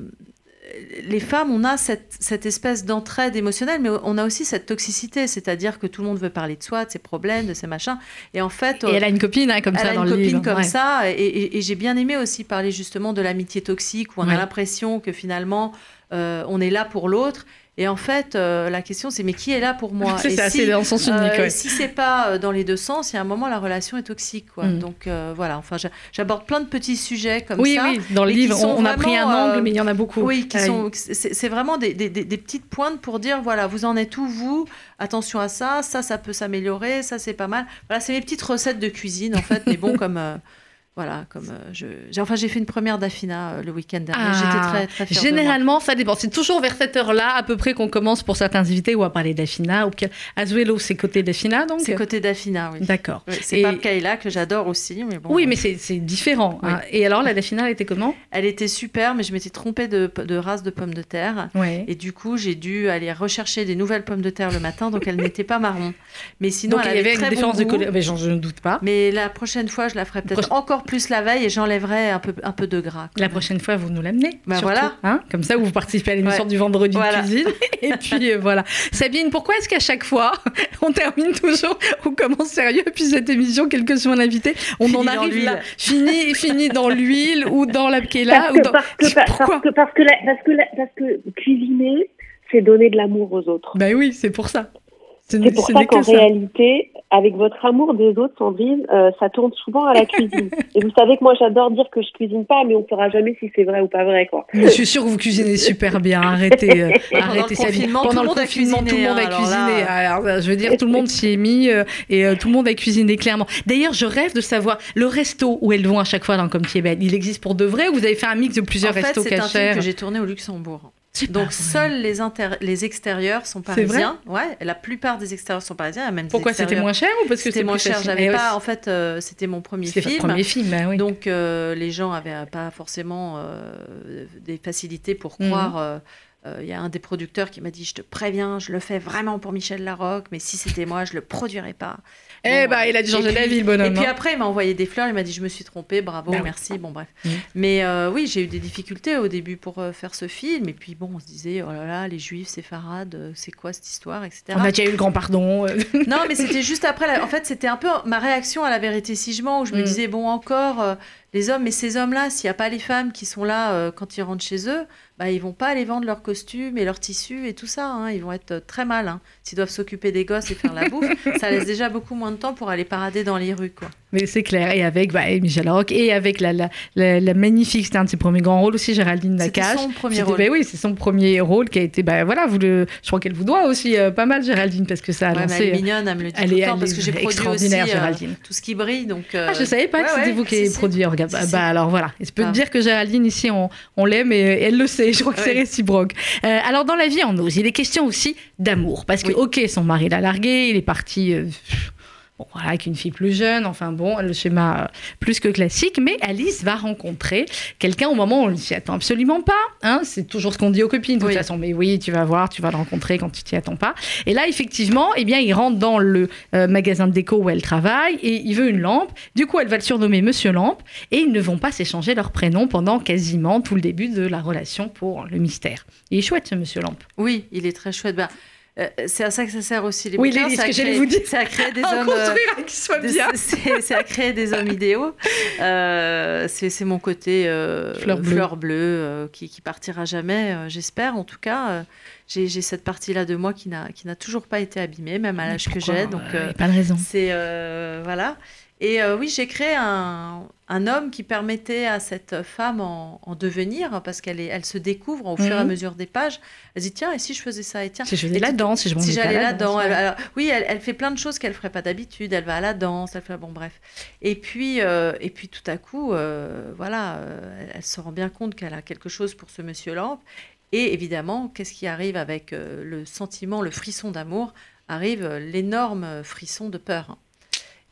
les femmes, on a cette, cette espèce d'entraide émotionnelle, mais on a aussi cette toxicité, c'est-à-dire que tout le monde veut parler de soi, de ses problèmes, de ses machins. Et en fait, Et elle a une copine hein, comme elle ça a dans une le copine livre. comme Ouais. ça, et, et- et j'ai bien aimé aussi parler justement de l'amitié toxique, où on Ouais. a l'impression que finalement on est là pour l'autre. Et en fait, euh, la question c'est mais qui est là pour moi? C'est ça, si, c'est dans le sens unique. euh, ouais. si c'est pas euh, dans les deux sens, il y a un moment la relation est toxique. Quoi. Mm. Donc euh, voilà, enfin j'a- j'aborde plein de petits sujets comme oui, ça. oui, dans le livre, on, a pris un angle, euh, mais il y en a beaucoup. Oui, qui Ouais. sont, c'est vraiment des, des- petites pointes pour dire voilà, vous en êtes où vous? Attention à ça, ça, ça peut s'améliorer, ça c'est pas mal. Voilà, c'est mes petites recettes de cuisine en fait, mais bon comme euh, voilà, comme euh, je, j'ai- enfin j'ai fait une première d'Afina euh, le week-end dernier. Ah, J'étais très fière. Généralement, ça dépend. C'est toujours vers cette heure-là, à peu près, qu'on commence pour certains invités ou à parler. Ou que... Azuelo, c'est côté d'Afina, donc? C'est côté d'Afina, oui. D'accord. C'est Et- pas Kayla que j'adore aussi, mais bon. Oui, euh, mais c'est c'est différent. Oui. hein. Et alors, la d'Afina, elle était comment? Elle était super, mais je m'étais trompée de, de race de pommes de terre. Ouais. Et du coup, j'ai dû aller rechercher des nouvelles pommes de terre le matin, donc elles n'étaient pas marron. Mais sinon, donc, elle il y avait une très différence bon de couleur. Mais j'en- je ne doute pas. Mais la prochaine fois, je la ferai peut-être Proche- encore plus la veille et j'enlèverai un peu, un peu de gras. La même. prochaine fois, vous nous l'amenez. Bah surtout, voilà. hein Comme ça, vous participez à l'émission Ouais. du vendredi Voilà. de cuisine. Et puis, euh, voilà. Sabine, pourquoi est-ce qu'à chaque fois, on termine toujours, on commence sérieux, puis cette émission, quel que soit l'invité, on Fini en arrive là, fini, fini dans l'huile ou dans la pkela Parce ou dans... parce que, parce Pourquoi que, parce que, la- parce que, la- parce que cuisiner, c'est donner de l'amour aux autres. Ben oui, c'est pour ça. Ce C'est pour ça qu'en que ça. réalité, avec votre amour des autres, Sandrine, euh, ça tourne souvent à la cuisine. Et vous savez que moi, j'adore dire que je cuisine pas, mais on saura jamais si c'est vrai ou pas vrai, quoi. Mais je suis sûre que vous cuisinez super bien. Arrêtez, euh, Pendant arrêtez le Sabine. confinement, tout Pendant le le monde a confinement, tout le cuisiné, monde a alors cuisiné. là- Alors, euh, je veux dire, tout le monde s'y est mis euh, et euh, tout le monde a cuisiné clairement. D'ailleurs, je rêve de savoir le resto où elles vont à chaque fois dans Comme tu es belle. Il existe pour de vrai ou vous avez fait un mix de plusieurs En fait, restos c'est un film que j'ai tourné au Luxembourg. Donc seuls les, inter- les extérieurs sont parisiens. Ouais, la plupart des extérieurs sont parisiens. Même Pourquoi c'était moins cher ou parce que C'était moins cher? J'avais Eh pas. En fait, euh, c'était mon premier film. votre premier film, bah oui. Donc euh, les gens avaient pas forcément euh, des facilités pour Mhm. croire. Il y a un des producteurs qui m'a dit, je te préviens, je le fais vraiment pour Michel Larocque, mais si c'était moi, je le produirais pas. Eh bah, il a dû changer d'avis, le bonhomme. Et puis hein. après, il m'a envoyé des fleurs, il m'a dit, je me suis trompée, bravo, Bah oui. merci, bon bref. Mhm. Mais euh, oui, j'ai eu des difficultés au début pour euh, faire ce film, et puis bon, on se disait, oh là là, les juifs, c'est farade, euh, c'est quoi cette histoire, etc. On a déjà eu le grand pardon. Non, mais c'était juste après. la- En fait, c'était un peu ma réaction à la vérité si je mens, où je me Mm. disais bon encore les hommes, mais ces hommes-là, s'il n'y a pas les femmes qui sont là euh, quand ils rentrent chez eux, bah ils vont pas aller vendre leurs costumes et leurs tissus et tout ça. hein. Ils vont être euh, très mal. hein. S'ils doivent s'occuper des gosses et faire la bouffe, ça laisse déjà beaucoup moins de temps pour aller parader dans les rues, quoi. Mais c'est clair. Et avec bah, et Michel Rock et avec la, la, la, la magnifique, c'était un de ses premiers grands rôles aussi, Géraldine C'était Nakache. son premier rôle. bah oui, c'est son premier rôle qui a été. Bah, voilà, vous le, je crois qu'elle vous doit aussi euh, pas mal, Géraldine, parce que ça a Ouais, lancé. elle est mignonne, elle me le dit elle tout est- temps, parce que j'ai produit aussi euh, tout ce qui brille. Donc, euh, Ah, je savais pas que ouais, c'était ouais, vous qui si. produit. Bah, bah, alors voilà. Et je peux Ah. te dire que Géraldine, ici, on, on l'aime et elle le sait. Je crois que c'est Ouais. réciproque. Euh, alors, dans la vie en ose, il est question aussi d'amour. Parce que, Oui. ok, son mari l'a largué, il est parti. euh, Bon, voilà, avec une fille plus jeune, enfin bon, le schéma euh, plus que classique, mais Alice va rencontrer quelqu'un au moment où on ne s'y attend absolument pas. Hein, c'est toujours ce qu'on dit aux copines, de toute Oui. façon. Mais oui, tu vas voir, tu vas le rencontrer quand tu t'y attends pas. Et là, effectivement, eh bien, il rentre dans le euh, magasin de déco où elle travaille et il veut une lampe. Du coup, elle va le surnommer Monsieur Lampe et ils ne vont pas s'échanger leurs prénoms pendant quasiment tout le début de la relation pour le mystère. Il est chouette, ce Monsieur Lampe. Oui, il est très chouette. Ben, euh, c'est à ça que ça sert aussi les Oui, bouquins, les- ce que j'allais vous dire. C'est à créer des hommes. euh. C'est à créer des hommes idéaux. Euh, c'est mon côté euh, Fleur fleur bleue. qui, qui partira jamais, j'espère. En tout cas, j'ai cette partie-là de moi qui n'a toujours pas été abîmée, même à l'âge que j'ai. Donc, a pas de raison. c'est voilà. Et euh, oui, j'ai créé un, un homme qui permettait à cette femme en, en devenir, parce qu'elle elle se découvre au fur et à Mhm. mesure des pages. Elle se dit tiens, et si je faisais ça? Et tiens. Si je faisais la danse, si je si j'allais la danse, elle- ouais. alors, oui, elle, elle fait plein de choses qu'elle ferait pas d'habitude. Elle va à la danse, elle fait bon bref. Et puis, euh, et puis tout à coup, euh, voilà, elle, se rend bien compte qu'elle a quelque chose pour ce Monsieur Lampe. Et évidemment, qu'est-ce qui arrive avec le sentiment, le frisson d'amour? Arrive l'énorme frisson de peur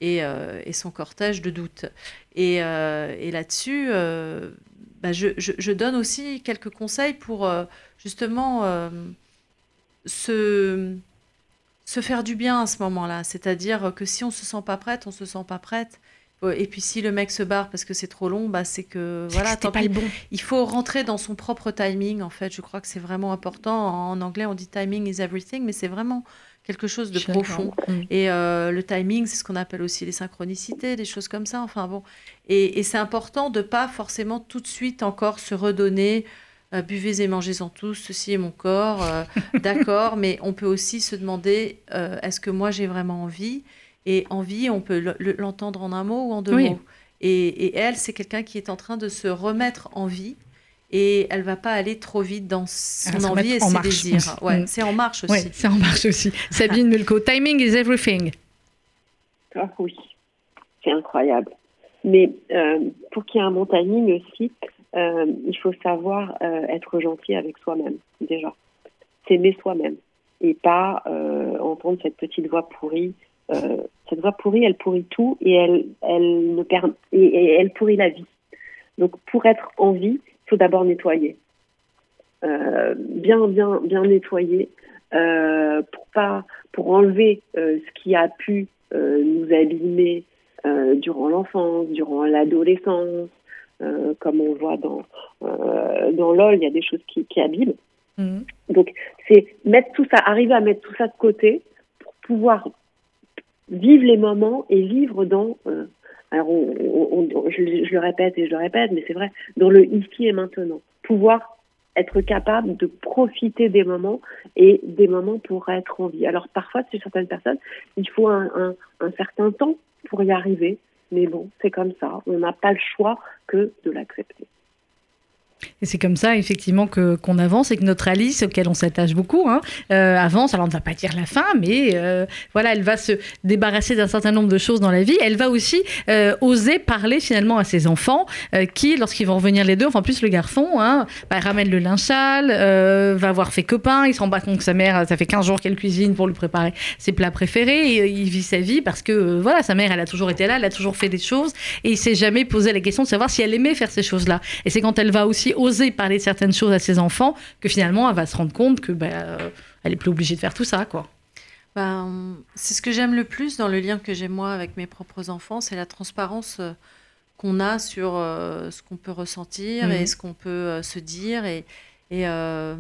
et, euh, et son cortège de doute. Et, euh, et là-dessus, euh, bah, je, je- je donne aussi quelques conseils pour justement se, se faire du bien à ce moment-là. C'est-à-dire que si on se sent pas prête, on se sent pas prête. Et puis si le mec se barre parce que c'est trop long, bah c'est que voilà, C'était tant pas pis. le bon. Il faut rentrer dans son propre timing, en fait. Je crois que c'est vraiment important. En anglais, on dit timing is everything, mais c'est vraiment quelque chose de profond. Mm. Et euh, le timing, c'est ce qu'on appelle aussi les synchronicités, des choses comme ça. Enfin bon. Et, et c'est important de pas forcément tout de suite encore se redonner. euh, buvez et mangez-en tous, ceci est mon corps, euh, d'accord, mais on peut aussi se demander est-ce que moi j'ai vraiment envie? Et envie, on peut le- le- l'entendre en un mot ou en deux Oui. mots. Et, et elle, c'est quelqu'un qui est en train de se remettre en vie et elle va pas aller trop vite dans son Elle envie et en ses marche désirs. Ouais, Mm. c'est en marche aussi. Ouais, c'est en marche aussi. Sabine Mulco, timing is everything. Ah oui, c'est incroyable. Mais euh, pour qu'il y ait un bon timing aussi, euh, il faut savoir euh, être gentil avec soi-même, déjà. S'aimer soi-même. Et pas euh, entendre cette petite voix pourrie. Euh, cette voix pourrie, elle pourrit tout et elle, elle, ne per- et, et elle pourrit la vie. Donc pour être en vie, faut d'abord nettoyer. Euh, bien, bien, bien nettoyer euh, pour pas, pour enlever euh, ce qui a pu nous abîmer durant l'enfance, durant l'adolescence, comme on voit dans dans LOL, il y a des choses qui, qui abîment. Mhm. Donc c'est mettre tout ça, arriver à mettre tout ça de côté pour pouvoir vivre les moments et vivre dans. Alors on- on- je, le- répète et je le répète, mais c'est vrai, dans le ici et maintenant, pouvoir être capable de profiter des moments et des moments pour être en vie. Alors parfois, chez certaines personnes, il faut un, un certain temps pour y arriver, mais bon, c'est comme ça. On n'a pas le choix que de l'accepter. Et c'est comme ça, effectivement, que qu'on avance et que notre Alice, auquel on s'attache beaucoup, hein, euh, avance. Alors, on ne va pas dire la fin, mais euh, voilà, elle va se débarrasser d'un certain nombre de choses dans la vie. Elle va aussi euh, oser parler finalement à ses enfants, qui, lorsqu'ils vont revenir les deux, enfin plus le garçon, hein, bah, ramène le linge va voir ses copains, il se rend pas compte que sa mère, ça fait 15 jours qu'elle cuisine pour lui préparer ses plats préférés, il vit sa vie parce que voilà, sa mère, elle a toujours été là, elle a toujours fait des choses, et il s'est jamais posé la question de savoir si elle aimait faire ces choses-là. Et c'est quand elle va aussi oser parler de certaines choses à ses enfants que finalement elle va se rendre compte que bah, euh, elle est plus obligée de faire tout ça, quoi. Ben, c'est ce que j'aime le plus dans le lien que j'ai moi avec mes propres enfants, c'est la transparence euh, qu'on a sur euh, ce qu'on peut ressentir Mhm. et ce qu'on peut euh, se dire. Et, et euh,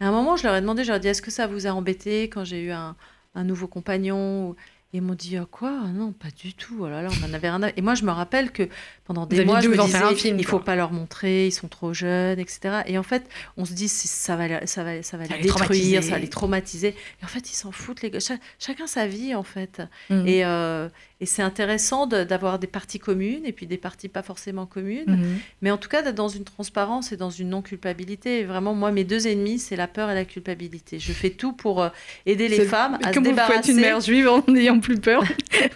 à un moment, je leur ai demandé, je leur ai dit, est-ce que ça vous a embêté quand j'ai eu un, un nouveau compagnon Et ils m'ont dit, Ah, quoi? Ah Non, pas du tout. Oh là là, on en avait rien à... Et moi, je me rappelle que pendant des mois, je me disais, un film, il quoi. faut pas leur montrer, ils sont trop jeunes, etc. Et en fait, on se dit, ça va, ça va, ça va Ça les détruire, ça va les traumatiser. Et en fait, ils s'en foutent, les gars. Cha- chacun sa vie, en fait. Et, euh, et c'est intéressant de- d'avoir des parties communes et puis des parties pas forcément communes. Mhm. Mais en tout cas, d'être dans une transparence et dans une non-culpabilité. Vraiment, moi, mes deux ennemis, c'est la peur et la culpabilité. Je fais tout pour euh, aider les femmes à se Comment débarrasser. une mère juive en n'ayant plus peur,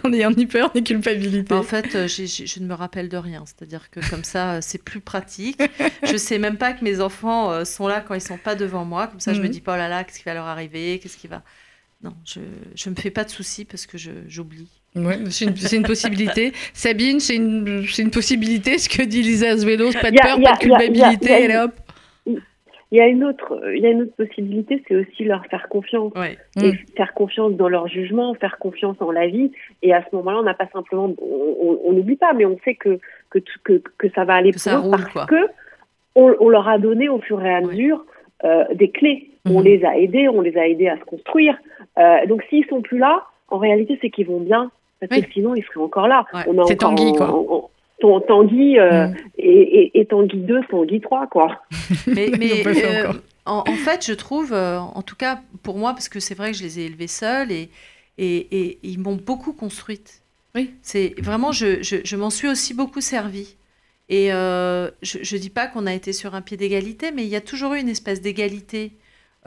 en n'ayant ni peur ni culpabilité Bah, En fait, euh, je ne me rappelle de rien. C'est-à-dire que comme ça, euh, c'est plus pratique. Je sais même pas que mes enfants euh, sont là quand ils sont pas devant moi. Comme ça, je me Mhm. dis pas, oh là là, qu'est-ce qui va leur arriver? Qu'est-ce qui va... Non, je ne me fais pas de soucis parce que je- j'oublie. Ouais, c'est une, c'est une possibilité. Sabine, c'est une, c'est une possibilité, ce que dit Lisa Azuelos. Pas de a- peur, a- pas de culpabilité, a- hop. Il y a une autre, il y a une autre possibilité, c'est aussi leur faire confiance. Ouais. Mm. Et faire confiance dans leur jugement, faire confiance en la vie. Et à ce moment-là, on n'a pas simplement, on- n'oublie pas, mais on sait que que, tout- que, que ça va aller roule, parce quoi. que on, on leur a donné au fur et à mesure euh, des clés. On Mhm. les a aidés, on les a aidés à se construire. Euh, donc s'ils sont plus là, en réalité, c'est qu'ils vont bien, parce Oui. que sinon ils seraient encore là. Ouais. On a C'est encore Tanguy, en- quoi. Tan- Tanguy euh, Mm. et, et, et Tanguy 2, Tanguy 3, quoi. Mais, mais, euh, en, en fait, je trouve, euh, en tout cas pour moi, parce que c'est vrai que je les ai élevés seuls et, et, et ils m'ont beaucoup construite. Oui. C'est vraiment, je, je, je m'en suis aussi beaucoup servi. Et euh, je ne dis pas qu'on a été sur un pied d'égalité, mais il y a toujours eu une espèce d'égalité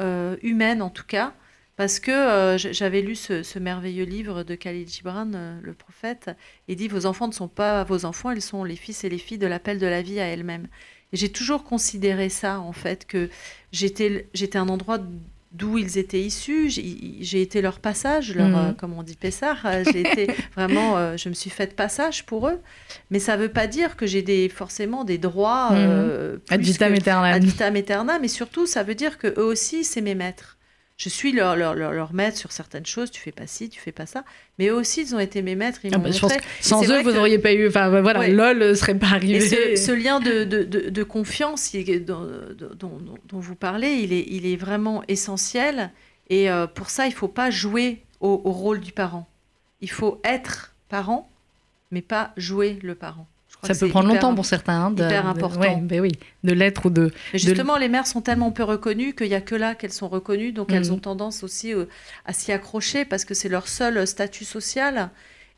euh, humaine, en tout cas, parce que euh, j'avais lu ce, ce merveilleux livre de Khalil Gibran, euh, le prophète. Il dit Vos enfants ne sont pas vos enfants, ils sont les fils et les filles de l'appel de la vie à elle-même. Et j'ai toujours considéré ça, en fait, que j'étais un endroit d'où ils étaient issus. J'ai été leur passage, leur, Mhm. euh, comme on dit Pessard. euh, J'ai été vraiment, euh, je me suis faite passage pour eux. Mais ça ne veut pas dire que j'ai des, forcément des droits. Mhm. euh, Ad plus vitam aeternam. ad vitam aeternam. Mais surtout, ça veut dire que eux aussi, c'est mes maîtres. Je suis leur, leur, leur, leur maître sur certaines choses. Tu fais pas ci, tu fais pas ça. Mais eux aussi, ils ont été mes maîtres. Ils Ah bah, je pense montré. que Et sans eux, vous que- n'auriez pas eu. Enfin, voilà, Ouais. LOL ne serait pas et arrivé. ce, ce lien de, de, de, de confiance dont, dont, vous parlez, il est, il est vraiment essentiel. Et euh, pour ça, il faut pas jouer au, au rôle du parent. Il faut être parent, mais pas jouer le parent. Ça peut prendre longtemps pour certains. hein, de- hyper de- important. ouais, ben oui, de l'être ou de. Mais justement, les mères sont tellement peu reconnues qu'il n'y a que là qu'elles sont reconnues. Donc, elles Mhm. ont tendance aussi euh, à s'y accrocher parce que c'est leur seul statut social.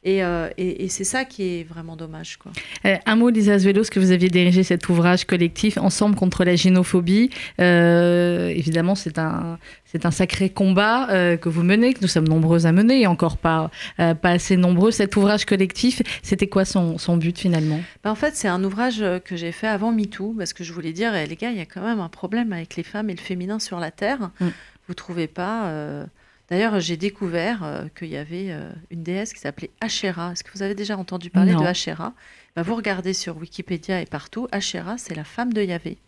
Et, euh, et, et c'est ça qui est vraiment dommage. Quoi. Euh, un mot, Lisa Azuelos, que vous aviez dirigé cet ouvrage collectif Ensemble contre la gynophobie? Euh, évidemment, c'est un, c'est un sacré combat que vous menez, que nous sommes nombreux à mener, et encore pas, pas assez nombreux. Cet ouvrage collectif, c'était quoi son, son but finalement? Ben, en fait, c'est un ouvrage que j'ai fait avant MeToo, parce que je voulais dire, eh, les gars, il y a quand même un problème avec les femmes et le féminin sur la Terre. Mm. Vous trouvez pas D'ailleurs, j'ai découvert euh, qu'il y avait euh, une déesse qui s'appelait Asherah. Est-ce que vous avez déjà entendu parler Non. de Asherah? Ben, Vous regardez sur Wikipédia et partout, Asherah, c'est la femme de Yahvé.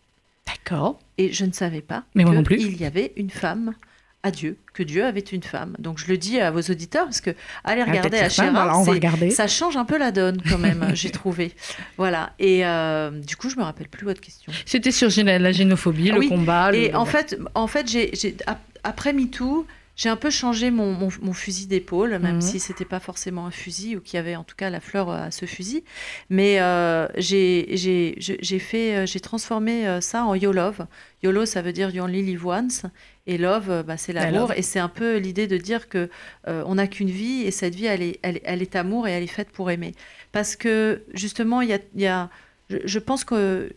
D'accord. Et je ne savais pas Mais moi non plus. qu'il y avait une femme à Dieu, que Dieu avait une femme. Donc je le dis à vos auditeurs, parce que allez Ah, regarder faire ça, Asherah, voilà, on va c'est- regarder. ça change un peu la donne quand même, j'ai trouvé. Voilà. Et euh, du coup, je me rappelle plus votre question. C'était sur la, la gynophobie, Ah le oui, combat. Et le- en fait, en fait, j'ai, j'ai- ap- après MeToo, j'ai un peu changé mon, mon- mon fusil d'épaule, même Mhm. si c'était pas forcément un fusil ou qu'il y avait en tout cas la fleur à ce fusil. Mais euh, j'ai, fait, euh, j'ai transformé euh, ça en Yo Love. YOLO, ça veut dire You Only Live Once. Et Love, euh, bah, c'est La l'amour. Et c'est un peu l'idée de dire que euh, on n'a qu'une vie et cette vie, elle est, elle, elle est amour et elle est faite pour aimer. Parce que justement, il y a, il y a- je, je pense que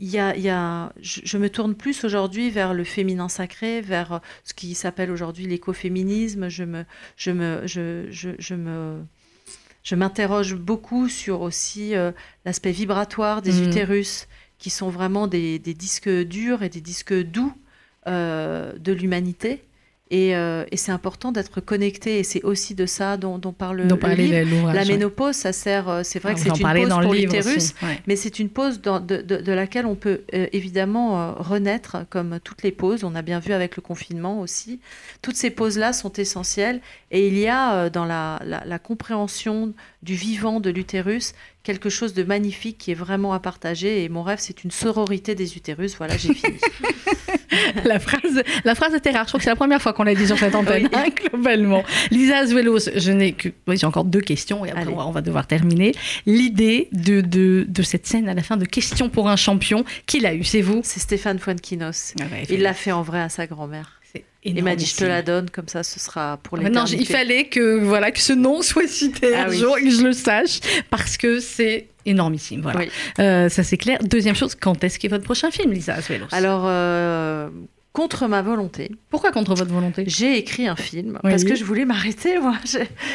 y a, il y a- je, je me tourne plus aujourd'hui vers le féminin sacré, vers ce qui s'appelle aujourd'hui l'écoféminisme. Je me, je me, je, je, je me, je m'interroge beaucoup sur aussi euh, l'aspect vibratoire des Mhm. utérus, qui sont vraiment des, des disques durs et des disques doux euh, de l'humanité. Et, euh, et c'est important d'être connecté, et c'est aussi de ça dont, dont parle dont le livre. La ménopause, ça sert, euh, c'est vrai Ah, que c'est une pause dans pour l'utérus, ouais. mais c'est une pause dans- de, de- de laquelle on peut euh, évidemment euh, renaître, comme toutes les pauses. On a bien vu avec le confinement aussi. Toutes ces pauses-là sont essentielles, et il y a dans la, la- la compréhension du vivant de l'utérus quelque chose de magnifique qui est vraiment à partager. Et mon rêve, c'est une sororité des utérus. Voilà, j'ai fini. la, phrase, la phrase était rare. Je crois que c'est la première fois qu'on l'a dit sur cette antenne, hein, globalement. Lisa Azuelos, je n'ai que. Oui, j'ai encore deux questions et après, on va, on va devoir terminer. L'idée de, de, de cette scène à la fin de Question pour un champion, qui l'a eu? C'est vous? C'est Stéphane Fuenquinos. Ah ouais, Il l'a fait en vrai à sa grand-mère. Il m'a dit, je te la donne, comme ça, ce sera pour les Ah, Non, il fallait que, voilà, que ce nom soit cité Ah un oui. jour et que je le sache, parce que c'est énormissime. Voilà. Oui. Euh, ça, c'est clair. Deuxième chose, quand est-ce qu'est votre prochain film, Lisa Azuelos? Alors, euh, contre ma volonté, Pourquoi contre votre volonté? J'ai écrit un film Oui. parce que je voulais m'arrêter, moi.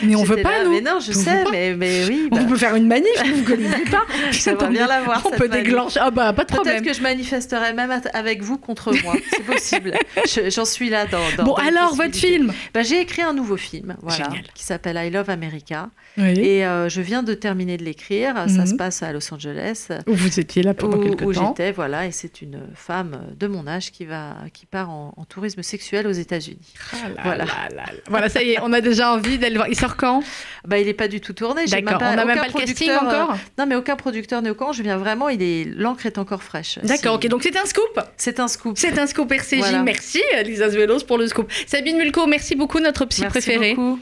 Mais on veut pas, là, nous. Mais non, je On sais, mais, mais oui. On bah, peut faire une manif, vous ne connaissez pas. J'aimerais bien la voir, On peut manif. déclencher. Ah bah, pas de Peut-être problème. que je manifesterai même avec vous contre moi. C'est possible. Je- J'en suis là dans. dans Bon, dans alors, votre film Bah, J'ai écrit un nouveau film, voilà, Génial. qui s'appelle I Love America. Oui. Et euh, je viens de terminer de l'écrire. Mhm. Ça se passe à Los Angeles. Où vous étiez là pendant où, quelques où temps. j'étais, voilà, et c'est une femme de mon âge qui va, qui part en, en tourisme sexuel aux États-Unis. Ah là Voilà. là là là. Voilà, ça y est, on a déjà envie d'aller voir. Il sort quand? Bah, il est pas du tout tourné. D'accord. On n'a même pas le casting euh, encore? Non, mais aucun producteur n'est au courant. Je viens vraiment. Il est, l'encre est encore fraîche. D'accord, ok. Donc c'est un scoop. C'est un scoop. C'est un scoop RCJ. Voilà. Merci, Lisa Zuelos, pour le scoop. Sabine Mulco, merci beaucoup, notre psy Merci préférée. beaucoup.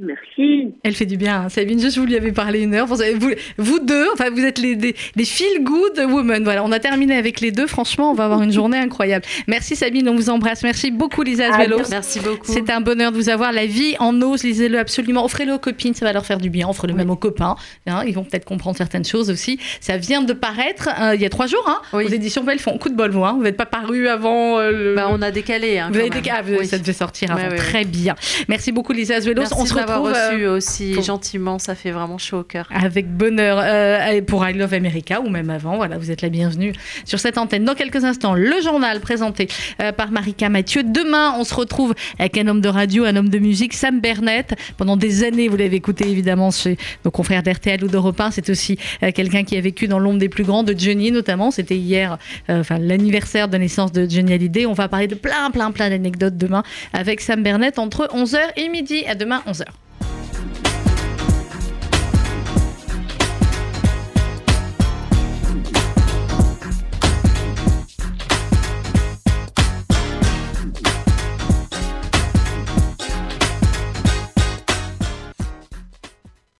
Merci. Elle fait du bien, hein. Sabine. Juste, vous lui avez parlé une heure. Vous, avez- vous, vous deux, enfin, vous êtes les, des, des feel good women. Voilà, on a terminé avec les deux. Franchement, on va avoir une journée incroyable. Merci, Sabine. On vous embrasse. Merci beaucoup, Lisa À Zuelos. Merci beaucoup. C'est un bonheur de vous avoir. La vie en ose, lisez-le absolument. Offrez-le aux copines, ça va leur faire du bien. Offrez-le même aux copains. hein. ils vont peut-être comprendre certaines choses aussi. Ça vient de paraître euh, il y a trois jours hein, Oui. aux éditions Belfond. Coup de bol, vous. hein. Vous n'êtes pas paru avant. euh, le... Bah, on a décalé. Hein, vous avez cas, vous- Oui. ça devait sortir avant. ouais, Très bien. Merci beaucoup, Lisa Zuelos. Merci on se de retrouve. reçu euh, aussi pour- gentiment. Ça fait vraiment chaud au cœur. avec bonheur euh, pour I Love America ou même avant. Voilà, vous êtes la bienvenue sur cette antenne. Dans quelques instants, le journal présenté euh, par Marika Mathieu. Demain, on se retrouve avec un homme de radio, un homme de musique, Sam Bernett. Pendant des années, vous l'avez écouté évidemment chez nos confrères d'RTL ou d'Europe 1. C'est aussi euh, quelqu'un qui a vécu dans l'ombre des plus grands, de Johnny notamment. C'était hier, euh, enfin l'anniversaire de naissance de Johnny Hallyday. On va parler de plein, plein, plein d'anecdotes demain avec Sam Bernett entre 11h et midi. À demain, 11h.